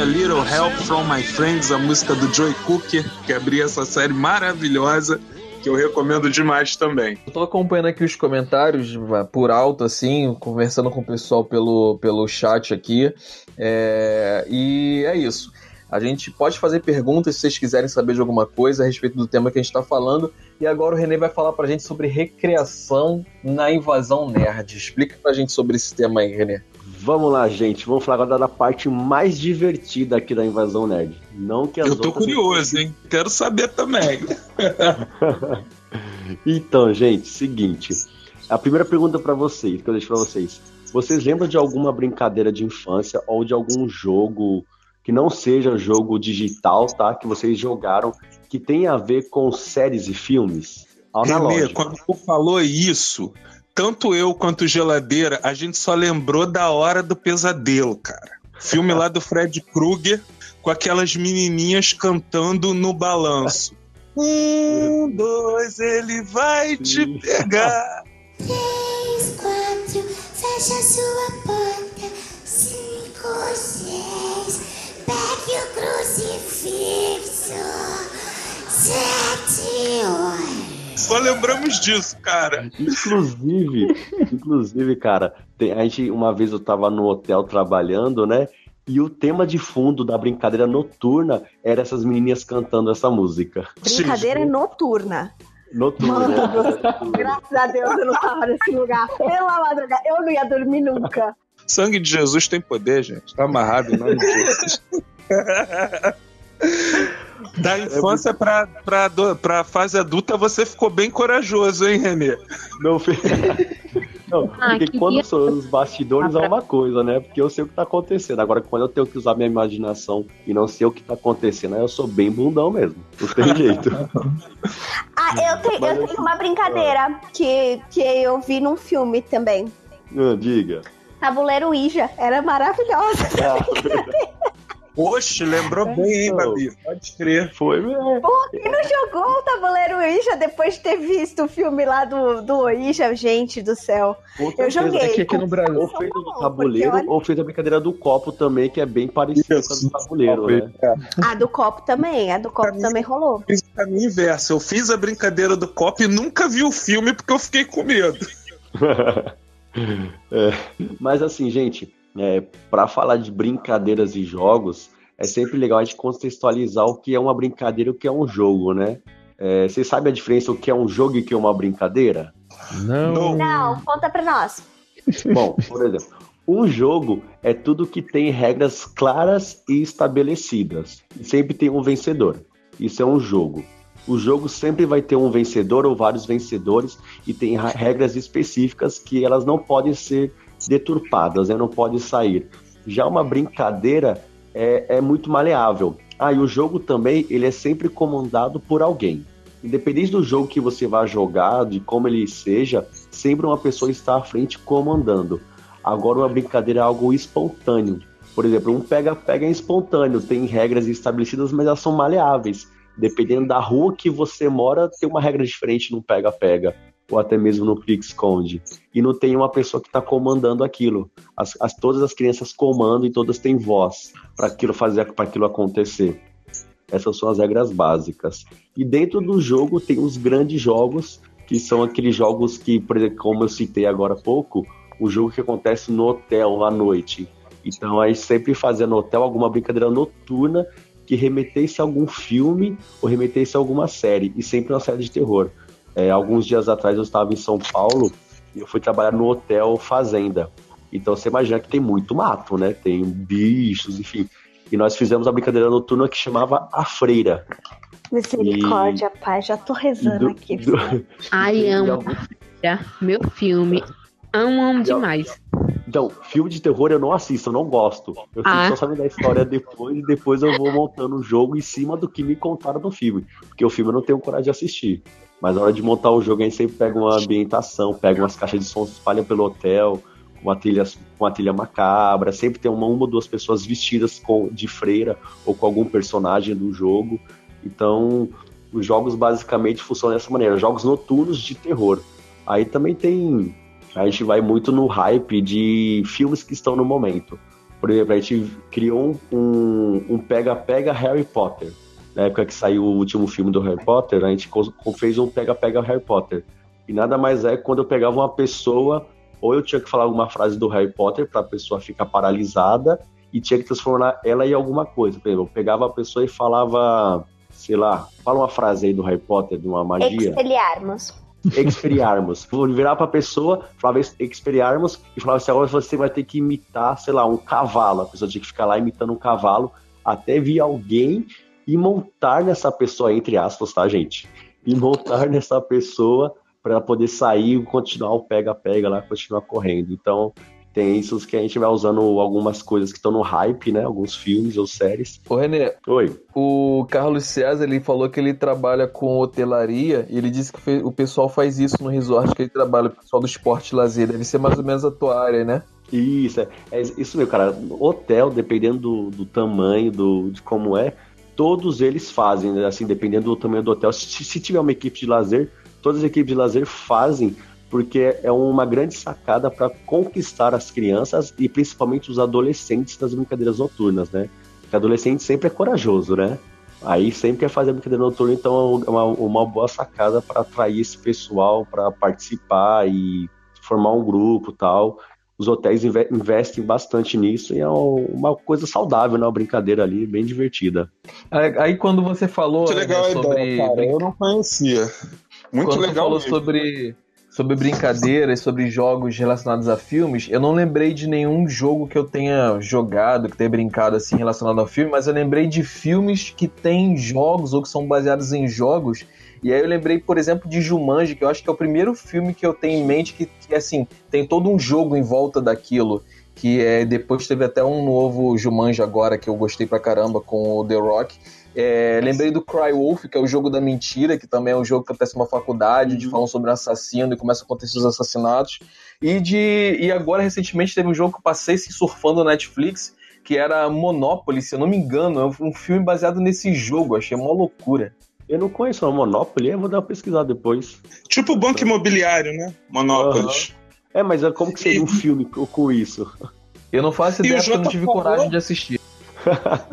A Little Help from My Friends, a música do Joy Cooker, que abria essa série maravilhosa, que eu recomendo demais também. Eu tô acompanhando aqui os comentários va- por alto, assim, conversando com o pessoal pelo, pelo chat aqui. É, e é isso. A gente pode fazer perguntas se vocês quiserem saber de alguma coisa a respeito do tema que a gente tá falando. E agora o Renê vai falar pra gente sobre recreação na invasão nerd. Explica pra gente sobre esse tema aí, Renê. Vamos lá, gente. Vamos falar agora da parte mais divertida aqui da Invasão Nerd. Não que as Eu tô curioso, hein? Quero saber também. Então, gente, seguinte. A primeira pergunta pra vocês, que eu deixo pra vocês. Vocês lembram de alguma brincadeira de infância ou de algum jogo que não seja jogo digital, tá? Que vocês jogaram que tem a ver com séries e filmes? Renê, quando tu falou isso, tanto eu quanto Geladeira, a gente só lembrou da Hora do Pesadelo, cara. Filme lá do Fred Krueger, com aquelas menininhas cantando no balanço. Um, dois, ele vai te pegar. Três, quatro, fecha sua porta. Cinco, seis, pegue o crucifixo. Sete, oito. Só lembramos disso, cara. Inclusive, inclusive, cara, tem- a gente uma vez eu tava no hotel trabalhando, né? E o tema de fundo da brincadeira noturna era essas menininhas cantando essa música. Brincadeira noturna. Noturna. né? Graças a Deus eu não tava nesse lugar. Pela madrugada, eu não ia dormir nunca. Sangue de Jesus tem poder, gente. Tá amarrado em nome de Jesus. Da infância pra, pra, ado- pra fase adulta, você ficou bem corajoso, hein, Renê? Não, Não, Ah, porque que quando dia- sou nos bastidores Ah, é pra- uma coisa, né? Porque eu sei o que tá acontecendo. Agora, quando eu tenho que usar minha imaginação e não sei o que tá acontecendo, aí eu sou bem bundão mesmo. Não tem jeito. Ah, eu, tenho- eu tenho uma brincadeira que, que eu vi num filme também. Ah, diga. Tabuleiro Ouija. Era maravilhosa. Oxe, lembrou bem, hein, Babi? Pode crer. Foi mesmo. Pô, quem não jogou o Tabuleiro Ouija depois de ter visto o filme lá do, do Ouija, gente do céu? Com Eu joguei. É que aqui no Brasil. Ou fez o tabuleiro, olha- ou fez a brincadeira do copo também, que é bem parecida com a do tabuleiro, né? A do copo também, a do copo também rolou. Fiz o caminho inverso. Eu fiz a brincadeira do copo e nunca vi o filme porque eu fiquei com medo. É, Mas assim, gente, é, para falar de brincadeiras e jogos, é sempre legal a gente contextualizar o que é uma brincadeira e o que é um jogo, né? É, Vocês sabem a diferença o que é um jogo e o que é uma brincadeira? Não. Não, conta pra nós. Bom, por exemplo, um jogo é tudo que tem regras claras e estabelecidas. E sempre tem um vencedor. Isso é um jogo. O jogo sempre vai ter um vencedor ou vários vencedores e tem ra- regras específicas que elas não podem ser deturpadas, né? não podem sair. Já uma brincadeira é, é muito maleável. Ah, e o jogo também ele é sempre comandado por alguém. Independente do jogo que você vá jogar, de como ele seja, sempre uma pessoa está à frente comandando. Agora uma brincadeira é algo espontâneo. Por exemplo, um pega-pega é espontâneo, tem regras estabelecidas, mas elas são maleáveis. Dependendo da rua que você mora, tem uma regra diferente no pega-pega, ou até mesmo no pique-esconde. E não tem uma pessoa que está comandando aquilo. As, as- todas as crianças comandam e todas têm voz para aquilo fazer, para aquilo acontecer. Essas são as regras básicas. E dentro do jogo tem os grandes jogos, que são aqueles jogos que, por exemplo, como eu citei agora há pouco, o jogo que acontece no hotel à noite. Então aí sempre fazia no hotel alguma brincadeira noturna que remetesse a algum filme ou remetesse a alguma série, e sempre uma série de terror. É, alguns dias atrás eu estava em São Paulo e eu fui trabalhar no hotel Fazenda. Então você imagina que tem muito mato, né? Tem bichos, enfim. E nós fizemos a brincadeira noturna que chamava A Freira. Misericórdia, pai, já tô rezando Do- aqui. do- Ai, amo. algum- Meu filme. Amo, amo demais. Então, filme de terror eu não assisto, eu não gosto. Eu fico Ah. só sabendo da história depois e depois eu vou montando o jogo em cima do que me contaram no filme. Porque o filme eu não tenho coragem de assistir. Mas na hora de montar o jogo, a gente sempre pega uma ambientação, pega umas caixas de som, espalha pelo hotel, uma trilha, uma trilha macabra. Sempre tem uma, uma ou duas pessoas vestidas com, de freira ou com algum personagem do jogo. Então, os jogos basicamente funcionam dessa maneira. Jogos noturnos de terror. Aí também tem. A gente vai muito no hype de filmes que estão no momento. Por exemplo, a gente criou um um pega-pega Harry Potter. Na época que saiu o último filme do Harry Potter, a gente fez um pega-pega Harry Potter. E nada mais é quando eu pegava uma pessoa, ou eu tinha que falar alguma frase do Harry Potter para a pessoa ficar paralisada, e tinha que transformar ela em alguma coisa. Por exemplo, eu pegava a pessoa e falava, sei lá, fala uma frase aí do Harry Potter, de uma magia. Expeliarmos. Experiarmos. Vou virar pra pessoa, falava experiarmos, e falava assim: agora você vai ter que imitar, sei lá, um cavalo. A pessoa tinha que ficar lá imitando um cavalo até vir alguém e montar nessa pessoa, entre aspas, tá, gente? E montar nessa pessoa para poder sair e continuar o pega-pega lá, continuar correndo. Então, tem isso que a gente vai usando algumas coisas que estão no hype, né? Alguns filmes ou séries. Ô, Renê, Oi. o Carlos César ele falou que ele trabalha com hotelaria e ele disse que o pessoal faz isso no resort que ele trabalha, o pessoal do esporte e lazer. Deve ser mais ou menos a tua área, né? Isso, é, é isso mesmo, cara. Hotel, dependendo do, do tamanho, do, de como é, todos eles fazem, né? assim, dependendo do tamanho do hotel. Se, se tiver uma equipe de lazer, todas as equipes de lazer fazem, porque é uma grande sacada para conquistar as crianças e principalmente os adolescentes das brincadeiras noturnas, né? Porque adolescente sempre é corajoso, né? Aí sempre quer fazer brincadeira noturna, então é uma, uma boa sacada para atrair esse pessoal para participar e formar um grupo tal. Os hotéis inve- investem bastante nisso e é um- uma coisa saudável, né? Uma brincadeira ali, bem divertida. Aí aí quando você falou Muito né, legal a sobre. ideia, cara. Eu não conhecia. Muito quando você legal falou mesmo. sobre, sobre brincadeiras, sobre jogos relacionados a filmes, eu não lembrei de nenhum jogo que eu tenha jogado, que tenha brincado assim relacionado ao filme, mas eu lembrei de filmes que têm jogos ou que são baseados em jogos. E aí eu lembrei, por exemplo, de Jumanji, que eu acho que é o primeiro filme que eu tenho em mente que, que assim, tem todo um jogo em volta daquilo. Que é, depois teve até um novo Jumanji agora, que eu gostei pra caramba, com o The Rock. É, lembrei do Cry Wolf, que é o jogo da mentira, que também é um jogo que acontece numa faculdade, de falam sobre um assassino e começa a acontecer os assassinatos. E de e agora, recentemente, teve um jogo que eu passei se surfando na Netflix, que era Monopoly, se eu não me engano. É um filme baseado nesse jogo, achei uma loucura. Eu não conheço o Monopoly, eu vou dar uma pesquisada depois. Tipo o banco imobiliário, né? Monópolis. É, mas é como que seria um filme co- com isso? Eu não faço ideia porque eu não tive falou- coragem de assistir.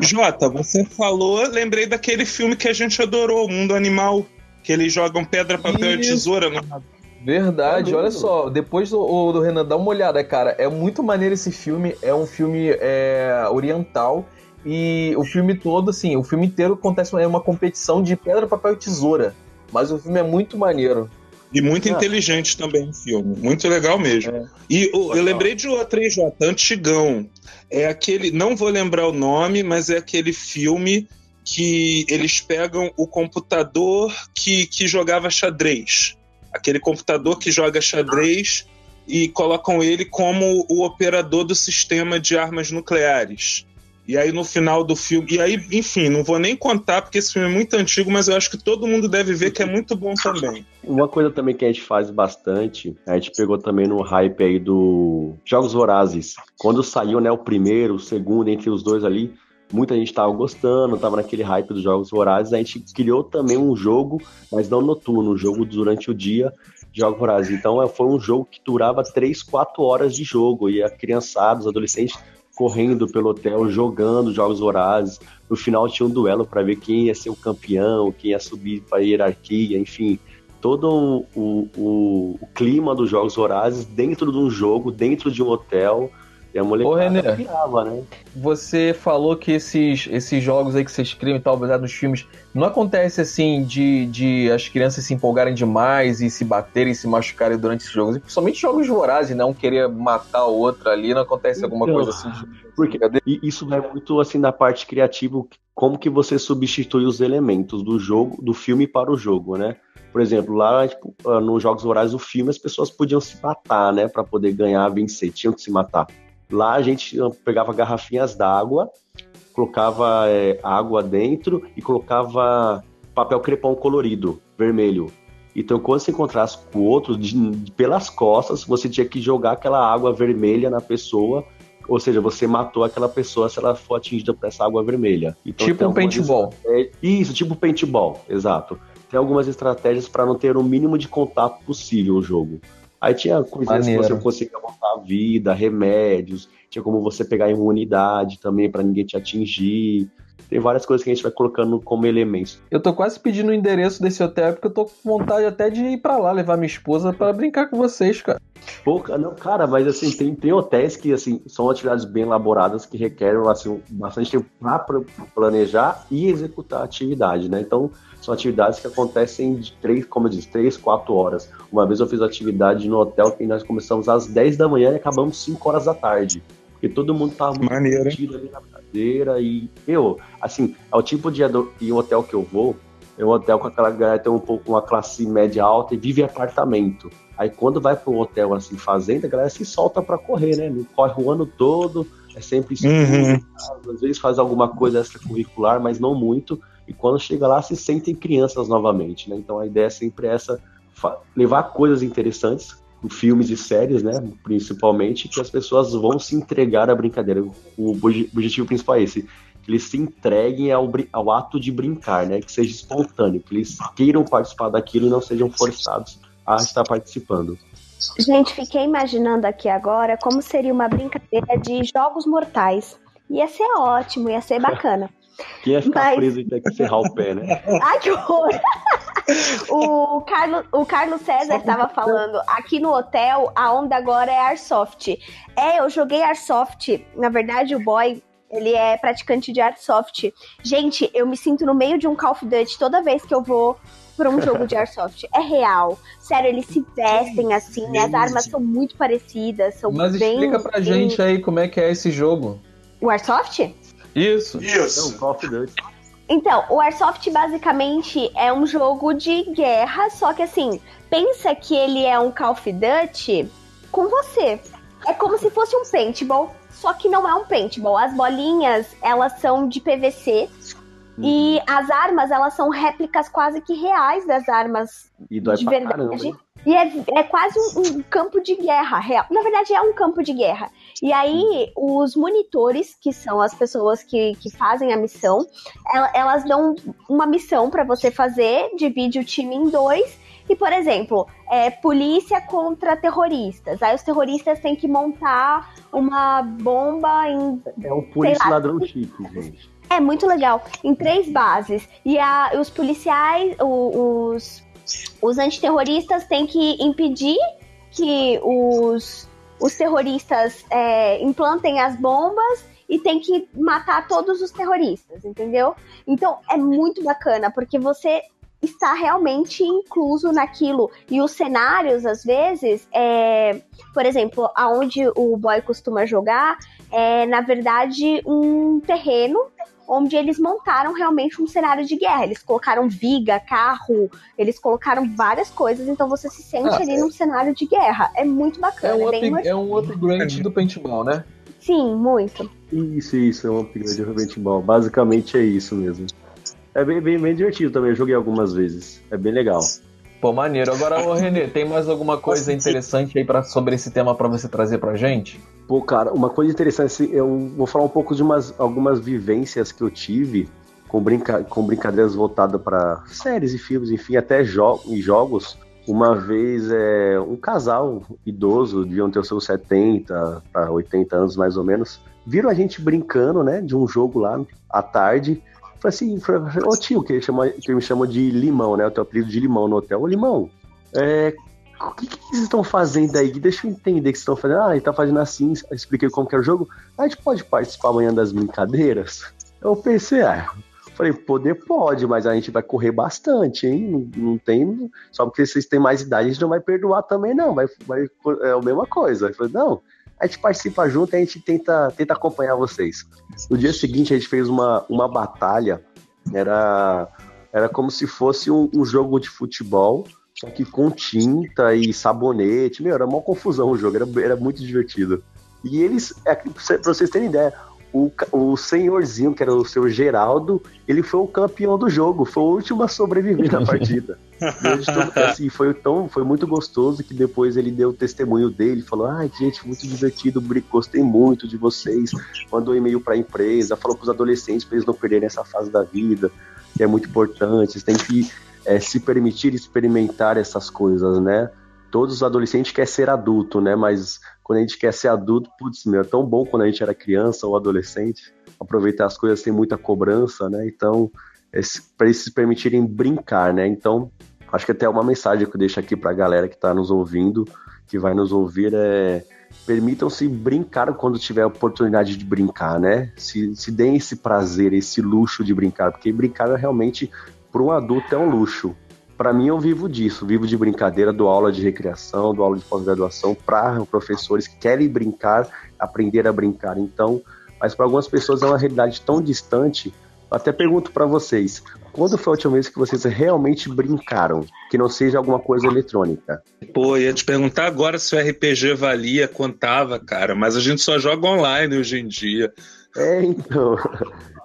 Jota, você falou, lembrei daquele filme que a gente adorou, O Mundo Animal, que eles jogam pedra, papel Isso. e tesoura no Verdade, olha só, depois do, o- do Renan, dá uma olhada, cara. É muito maneiro esse filme, é um filme é, oriental. E o filme todo, assim, o filme inteiro acontece é uma competição de pedra, papel e tesoura. Mas o filme é muito maneiro. E muito Ah. inteligente também o filme. Muito legal mesmo. E o- eu lembrei de outro aí, Jota, Antigão. É aquele, não vou lembrar o nome, mas é aquele filme que eles pegam o computador que, que jogava xadrez. Aquele computador que joga xadrez e colocam ele como o operador do sistema de armas nucleares. E aí no final do filme. E aí, enfim, não vou nem contar porque esse filme é muito antigo, mas eu acho que todo mundo deve ver que é muito bom também. Uma coisa também que a gente faz bastante, a gente pegou também no hype aí do Jogos Vorazes. Quando saiu, né, o primeiro, o segundo, entre os dois ali, muita gente tava gostando, tava naquele hype dos Jogos Vorazes. A gente criou também um jogo, mas não noturno, um jogo durante o dia, Jogos Vorazes. Então é, foi um jogo que durava 3, 4 horas de jogo, e a criançada, os adolescentes correndo pelo hotel, jogando jogos vorazes. No final tinha um duelo para ver quem ia ser o campeão, quem ia subir para a hierarquia, enfim. Todo o, o, o clima dos jogos vorazes dentro de um jogo, dentro de um hotel. E a Ô, molecada René. pirava, né? Você falou que esses, esses jogos aí que vocês criam e tal, baseado nos filmes, não acontece assim de, de as crianças se empolgarem demais e se baterem, se machucarem durante esses jogos. E Principalmente jogos vorazes, não querer matar o outro ali, não acontece alguma Então, coisa assim. de- Porque e isso vai muito assim na parte criativa, como que você substitui os elementos do jogo, do filme para o jogo, né? Por exemplo, lá tipo, ah, nos jogos vorazes do filme as pessoas podiam se matar, né, para poder ganhar, vencer, tinham que se matar. Lá a gente pegava garrafinhas d'água, colocava é, água dentro e colocava papel crepom colorido, vermelho. Então, quando você encontrasse com o outro, de- pelas costas, você tinha que jogar aquela água vermelha na pessoa ou seja, você matou aquela pessoa se ela for atingida por essa água vermelha. Então, Tipo um paintball. Isso, tipo paintball, exato. Tem algumas estratégias para não ter o mínimo de contato possível o jogo. Aí tinha coisas Maneiro. que você conseguia montar vida, remédios, tinha como você pegar imunidade também para ninguém te atingir. Tem várias coisas que a gente vai colocando como elementos. Eu tô quase pedindo o endereço desse hotel porque eu tô com vontade até de ir pra lá levar minha esposa pra brincar com vocês, cara. Pô, não, cara, mas assim, tem, tem hotéis que assim, são atividades bem elaboradas que requerem assim, bastante tempo para planejar e executar a atividade, né? Então, são atividades que acontecem de três, como eu disse, três, quatro horas. Uma vez eu fiz atividade no hotel que nós começamos às 10 da manhã e acabamos 5 horas da tarde. Porque todo mundo tava muito divertido ali na cadeira e, meu, assim, é o tipo de e o hotel que eu vou, é um hotel com aquela galera que tem um pouco uma classe média alta e vive em apartamento. Aí quando vai para um hotel assim, fazenda, a galera se solta para correr, né? Corre o ano todo, é sempre escuro, Uhum. às vezes faz alguma coisa extracurricular, mas não muito. E quando chega lá, se sentem crianças novamente, né? Então a ideia é sempre essa, levar coisas interessantes, filmes e séries, né? Principalmente, que as pessoas vão se entregar à brincadeira. O obje- objetivo principal é esse. Que eles se entreguem ao, ao ato de brincar, né? Que seja espontâneo, que eles queiram participar daquilo e não sejam forçados a estar participando. Gente, fiquei imaginando aqui agora como seria uma brincadeira de jogos mortais. Ia ser ótimo, ia ser bacana. Quem ia ficar Mas- preso e ter que serrar o pé, né? Ai, que horror! o, Carlos, o Carlos César estava falando, aqui no hotel, a onda agora é Airsoft. É, eu joguei Airsoft. Na verdade, o boy, ele é praticante de Airsoft. Gente, eu me sinto no meio de um Call of Duty toda vez que eu vou pra um jogo de Airsoft. É real. Sério, eles se vestem assim, as armas são muito parecidas, são Mas bem... explica pra bem- gente aí como é que é esse jogo. O Airsoft? Isso. Isso. Call of Duty. Então, o Airsoft basicamente é um jogo de guerra, só que assim, pensa que ele é um Call of Duty com você. É como se fosse um paintball, só que não é um paintball. As bolinhas, elas são de PVC e as armas, elas são réplicas quase que reais das armas E dói de pra verdade. caramba. E é, é quase um, um campo de guerra real. Na verdade, é um campo de guerra. E aí, os monitores, que são as pessoas que, que fazem a missão, ela- elas dão uma missão pra você fazer, divide o time em dois. E, por exemplo, é polícia contra terroristas. Aí os terroristas têm que montar uma bomba em É o polícia ladrão chique, gente. é muito legal. Em três bases. E a- os policiais, os, os antiterroristas têm que impedir que os, os terroristas é, implantem as bombas e tem que matar todos os terroristas, entendeu? Então é muito bacana, porque você está realmente incluso naquilo. E os cenários, às vezes, é, por exemplo, aonde o boy costuma jogar, é na verdade um terreno onde eles montaram realmente um cenário de guerra. Eles colocaram viga, carro, eles colocaram várias coisas, então você se sente Ah, ali num cenário de guerra. É muito É bacana, um, é bem up, é um upgrade do paintball, né? Sim, muito. Isso, isso, é um upgrade de paintball. Basicamente é isso mesmo. É bem, bem, bem divertido também, eu joguei algumas vezes. É bem legal. Pô, maneiro. Agora, ô Renê, tem mais alguma coisa interessante aí pra, sobre esse tema pra você trazer pra gente? Pô, cara, uma coisa interessante, eu vou falar um pouco de umas, algumas vivências que eu tive com, brinca, com brincadeiras voltadas para séries e filmes, enfim, até jo em jogos. Uma vez, é, um casal idoso, deviam ter os seus 70 a 80 anos mais ou menos, viram a gente brincando, né, de um jogo lá à tarde. Falei assim, falei, ô tio, que chama, que me chamou de Limão, né? O teu apelido de Limão no hotel. Ô Limão, é, o que, que vocês estão fazendo aí? Deixa eu entender o que vocês estão fazendo. Ah, ele tá fazendo assim, expliquei como que era o jogo. Ah, a gente pode participar amanhã das brincadeiras? Eu pensei, ah, falei, poder pode, mas a gente vai correr bastante, hein? Não, não tem. Só porque vocês têm mais idade, a gente não vai perdoar também, não. Vai, vai, é a mesma coisa. Eu falei, não, a gente participa junto e a gente tenta, tenta acompanhar vocês. No dia seguinte, a gente fez uma, uma batalha. Era, era como se fosse um, um jogo de futebol só que com tinta e sabonete. Meu, era uma confusão o jogo, era, era muito divertido. E eles, é, pra vocês terem ideia, o, o senhorzinho, que era o seu Geraldo, ele foi o campeão do jogo, foi o último a sobreviver na partida. e assim, foi, tão, foi muito gostoso que depois ele deu o testemunho dele, falou: ai, ah, gente, muito divertido, gostei muito de vocês. Mandou um e-mail para a empresa, falou para os adolescentes para eles não perderem essa fase da vida, que é muito importante, vocês têm que é, se permitir experimentar essas coisas, né? Todos os adolescentes querem ser adulto, né? Mas quando a gente quer ser adulto, putz, meu, é tão bom quando a gente era criança ou adolescente, aproveitar as coisas sem muita cobrança, né? Então, para eles se permitirem brincar, né? Então, acho que até uma mensagem que eu deixo aqui para a galera que está nos ouvindo, que vai nos ouvir, é permitam-se brincar quando tiver a oportunidade de brincar, né? Se, se deem esse prazer, esse luxo de brincar, porque brincar realmente para um adulto é um luxo. Para mim, eu vivo disso, vivo de brincadeira, dou aula de recreação, dou aula de pós-graduação para professores que querem brincar, aprender a brincar. Então, mas para algumas pessoas é uma realidade tão distante. Até pergunto para vocês, quando foi a última vez que vocês realmente brincaram? Que não seja alguma coisa eletrônica. Pô, ia te perguntar agora se o RPG valia, contava, cara, mas a gente só joga online hoje em dia. É, então.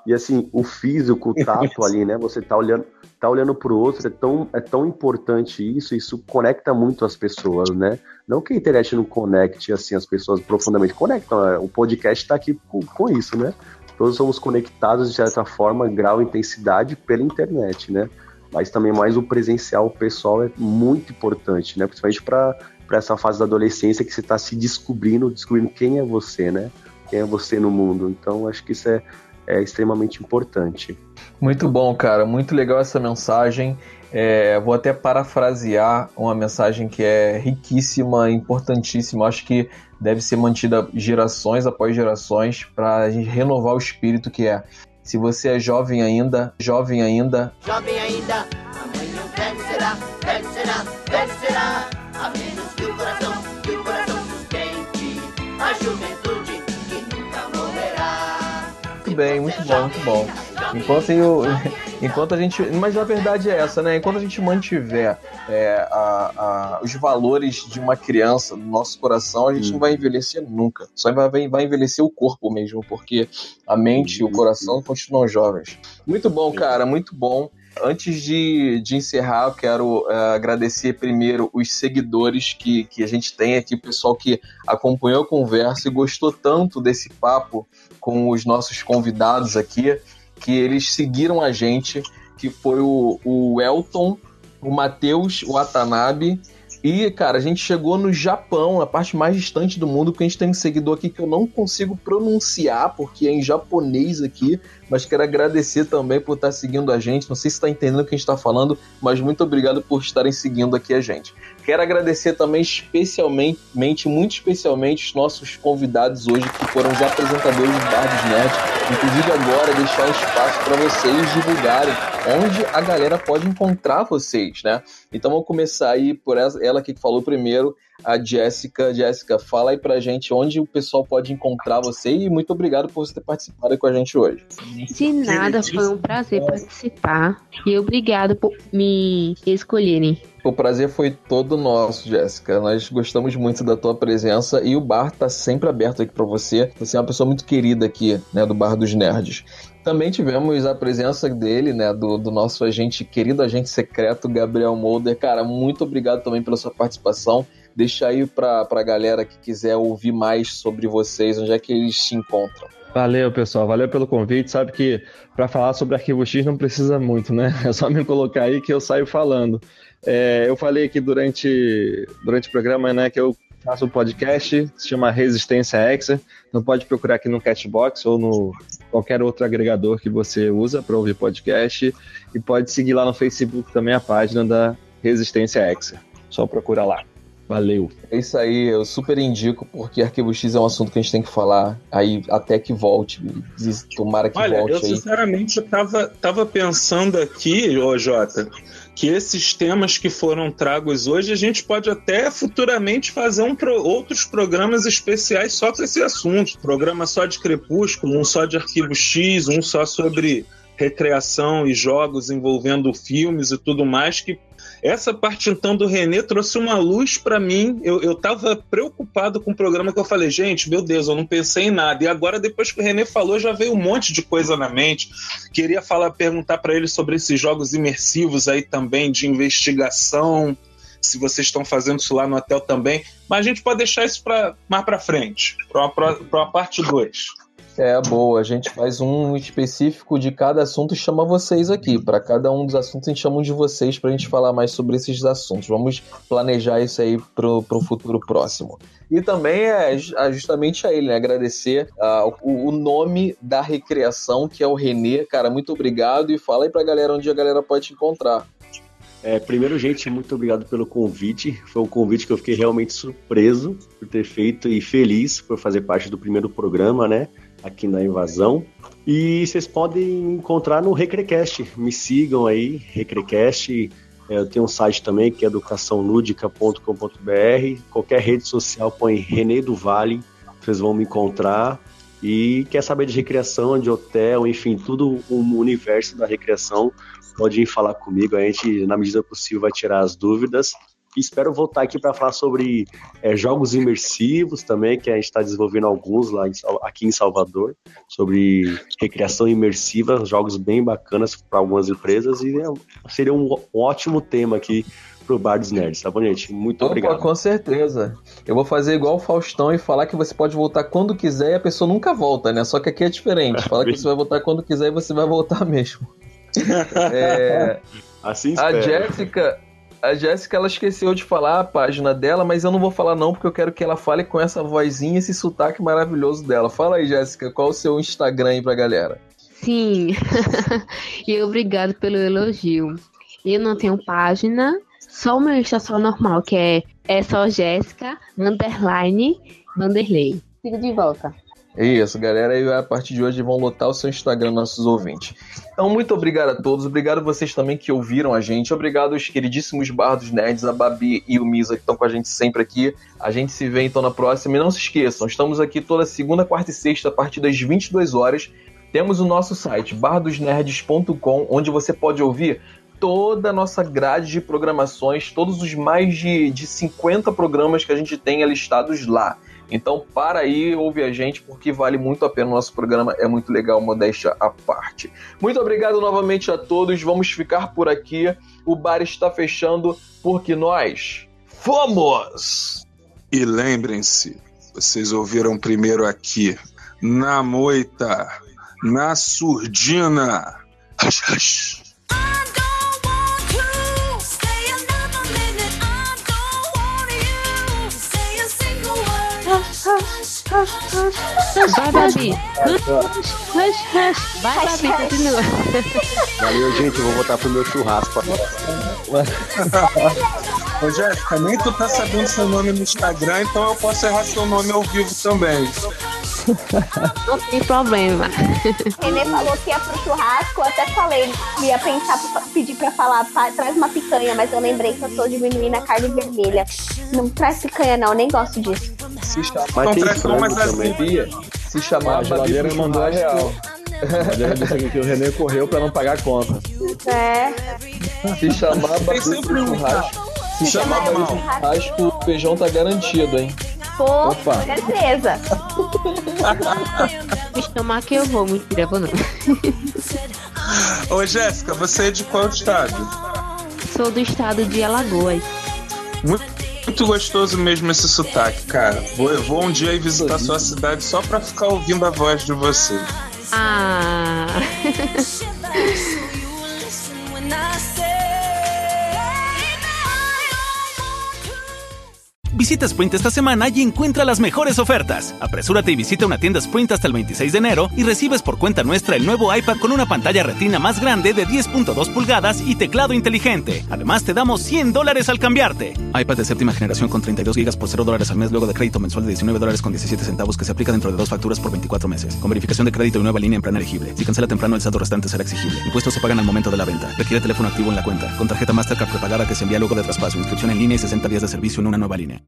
E assim, o físico, o tato ali, né? Você tá olhando, tá olhando pro outro, é tão, é tão importante isso, isso conecta muito as pessoas, né? Não que a internet não conecte assim as pessoas profundamente, conectam, né? o podcast está aqui com, com, isso, né? Todos somos conectados de certa forma, grau intensidade pela internet, né? Mas também mais o presencial, o pessoal é muito importante, né? Principalmente para essa fase da adolescência que você está se descobrindo, descobrindo quem é você, né? Quem é você no mundo. Então, acho que isso é, é extremamente importante. Muito bom, cara. Muito legal essa mensagem. É, vou até parafrasear uma mensagem que é riquíssima, importantíssima. Acho que deve ser mantida gerações após gerações para a gente renovar o espírito que é. Se você é jovem ainda, jovem ainda. Jovem ainda, amanhã velho será, velho será, velho será. Bem, muito bom, muito bom. Enquanto, eu, enquanto a gente. Mas a verdade é essa, né? Enquanto a gente mantiver é, a, a, os valores de uma criança no nosso coração, a gente hum. não vai envelhecer nunca. Só vai, vai envelhecer o corpo mesmo, porque a mente e o coração continuam jovens. Muito bom, cara, muito bom. Antes de, de encerrar, eu quero uh, agradecer primeiro os seguidores que, que a gente tem aqui, o pessoal que acompanhou a conversa e gostou tanto desse papo com os nossos convidados aqui que eles seguiram a gente, que foi o, o Elton, o Matheus, o Watanabe. E, cara, a gente chegou no Japão, a parte mais distante do mundo, porque a gente tem um seguidor aqui que eu não consigo pronunciar, porque é em japonês aqui, mas quero agradecer também por estar seguindo a gente. Não sei se está entendendo o que a gente está falando, mas muito obrigado por estarem seguindo aqui a gente. Quero agradecer também especialmente, muito especialmente, os nossos convidados hoje, que foram os apresentadores do Bar dos. Inclusive agora deixar espaço para vocês divulgarem onde a galera pode encontrar vocês, né? Então vamos começar aí por ela que falou primeiro, a Jéssica. Jéssica, fala aí pra gente onde o pessoal pode encontrar você e muito obrigado por você ter participado com a gente hoje. De nada, foi um prazer participar e obrigado por me escolherem. O prazer foi todo nosso, Jéssica. Nós gostamos muito da tua presença e o bar tá sempre aberto aqui para você. Você é uma pessoa muito querida aqui, né, do Bar dos Nerds. Também tivemos a presença dele, né, do, do nosso agente, querido agente secreto, Gabriel Molder. Cara, muito obrigado também pela sua participação. Deixa aí pra, pra galera que quiser ouvir mais sobre vocês, onde é que eles se encontram. Valeu, pessoal. Valeu pelo convite. Sabe que para falar sobre Arquivo X não precisa muito, né? É só me colocar aí que eu saio falando. É, eu falei aqui durante, durante o programa, né, que eu faço um podcast, se chama Resistência Exa. Então pode procurar aqui no Catbox ou no qualquer outro agregador que você usa para ouvir podcast. E pode seguir lá no Facebook também a página da Resistência Exa. Só procura lá. Valeu. É isso aí, eu super indico, porque Arquivo X é um assunto que a gente tem que falar aí até que volte. Tomara que Olha, volte eu aí. sinceramente tava, tava pensando aqui, ô Jota, que esses temas que foram tragos hoje, a gente pode até futuramente fazer um pro- outros programas especiais só com esse assunto. Programa só de Crepúsculo, um só de Arquivo X, um só sobre recreação e jogos envolvendo filmes e tudo mais, que essa parte então do Renê trouxe uma luz pra mim. Eu, eu tava preocupado com o programa que eu falei, gente, meu Deus, eu não pensei em nada. E agora, depois que o Renê falou, já veio um monte de coisa na mente. Queria falar, perguntar pra ele sobre esses jogos imersivos aí também de investigação. Se vocês estão fazendo isso lá no hotel também. Mas a gente pode deixar isso pra, mais pra frente, pra uma parte 2. É, boa. A gente faz um específico de cada assunto e chama vocês aqui. Para cada um dos assuntos, a gente chama um de vocês pra gente falar mais sobre esses assuntos. Vamos planejar isso aí pro, pro futuro próximo. E também é é justamente a ele, né? Agradecer ah, o, o nome da recreação, que é o Renê. Cara, muito obrigado. E fala aí pra galera onde a galera pode te encontrar. É, primeiro, gente, muito obrigado pelo convite. Foi um convite que eu fiquei realmente surpreso por ter feito e feliz por fazer parte do primeiro programa, né? Aqui na Invasão. E vocês podem encontrar no Recrecast. Me sigam aí, Recrecast. É, eu tenho um site também que é educaçãoludica.com.br. Qualquer rede social põe Renê do Vale, vocês vão me encontrar. E quer saber de recreação, de hotel, enfim, tudo o universo da recreação, pode vir falar comigo. A gente, na medida possível, vai tirar as dúvidas. Espero voltar aqui para falar sobre é, jogos imersivos também, que a gente está desenvolvendo alguns lá em aqui em Salvador, sobre recreação imersiva, jogos bem bacanas para algumas empresas. E é, seria um ó- ótimo tema aqui pro Bar dos Nerds, tá bom, gente? Muito Opa, obrigado. com certeza. Eu vou fazer igual o Faustão e falar que você pode voltar quando quiser e a pessoa nunca volta, né? Só que aqui é diferente. Fala que você vai voltar quando quiser e você vai voltar mesmo. É, Assim a espero. Jéssica, a Jéssica, ela esqueceu de falar a página dela, mas eu não vou falar não, porque eu quero que ela fale com essa vozinha, esse sotaque maravilhoso dela. Fala aí, Jéssica, qual o seu Instagram aí pra galera? Sim. e obrigado pelo elogio. Eu não tenho página, só o meu Insta só normal, que é, é só Jéssica, underline, Vanderlei. Sigo de volta. Isso, galera. E a partir de hoje vão lotar o seu Instagram, nossos ouvintes. Então, muito obrigado a todos. Obrigado vocês também que ouviram a gente. Obrigado aos queridíssimos Bardos Nerds, a Babi e o Misa, que estão com a gente sempre aqui. A gente se vê então na próxima. E não se esqueçam, estamos aqui toda segunda, quarta e sexta, a partir das 22 horas. Temos o nosso site, bardosnerds.com, onde você pode ouvir toda a nossa grade de programações, todos os mais de, de 50 programas que a gente tem listados lá. Então para aí, ouve a gente, porque vale muito a pena. O nosso programa é muito legal, modéstia à parte. Muito obrigado novamente a todos. Vamos ficar por aqui. O bar está fechando porque nós fomos! E lembrem-se, vocês ouviram primeiro aqui, na moita, na surdina. Hush, hush. Vai, Babi. Hush, hush, hush. Vai, Babi, continua. Valeu, gente. Eu vou voltar pro meu churrasco agora. Ô Jéssica, nem tu tá sabendo seu nome no Instagram, então eu posso errar seu nome ao vivo também. Não tem problema. Renê falou que ia pro churrasco, eu até falei, ia pensar, pra- pedir pra falar, "Pá, traz uma picanha, mas eu lembrei que eu tô diminuindo a carne vermelha. Não traz picanha não, nem gosto disso. Se chamar, Mas tem frango mais também. Bia, se chamar A geladeira mandou a real. churrasco, A geladeira disse aqui que o René correu pra não pagar a conta. É, Se Tem sempre um, churrasco, se Chama chamar Babi mal. pro churrasco, o feijão tá garantido, hein? pô, Opa. com certeza. Me chamar que eu vou, mentira, vou não. Ô Jéssica, você é de qual estado? Sou do estado de Alagoas. Muito, muito gostoso mesmo esse sotaque, cara. Vou, vou um dia visitar sua cidade só pra ficar ouvindo a voz de você. Ah. Visita Sprint esta semana y encuentra las mejores ofertas. Apresúrate y visita una tienda Sprint hasta el 26 de enero y recibes por cuenta nuestra el nuevo iPad con una pantalla retina más grande de 10.2 pulgadas y teclado inteligente. Además, te damos 100 dólares al cambiarte. iPad de séptima generación con 32 GB por 0 dólares al mes luego de crédito mensual de 19 dólares con 17 centavos que se aplica dentro de dos facturas por 24 meses. Con verificación de crédito y nueva línea en plan elegible. Si cancela temprano, el saldo restante será exigible. Impuestos se pagan al momento de la venta. Requiere teléfono activo en la cuenta. Con tarjeta Mastercard prepagada que se envía luego de traspaso. Inscripción en línea y 60 días de servicio en una nueva línea.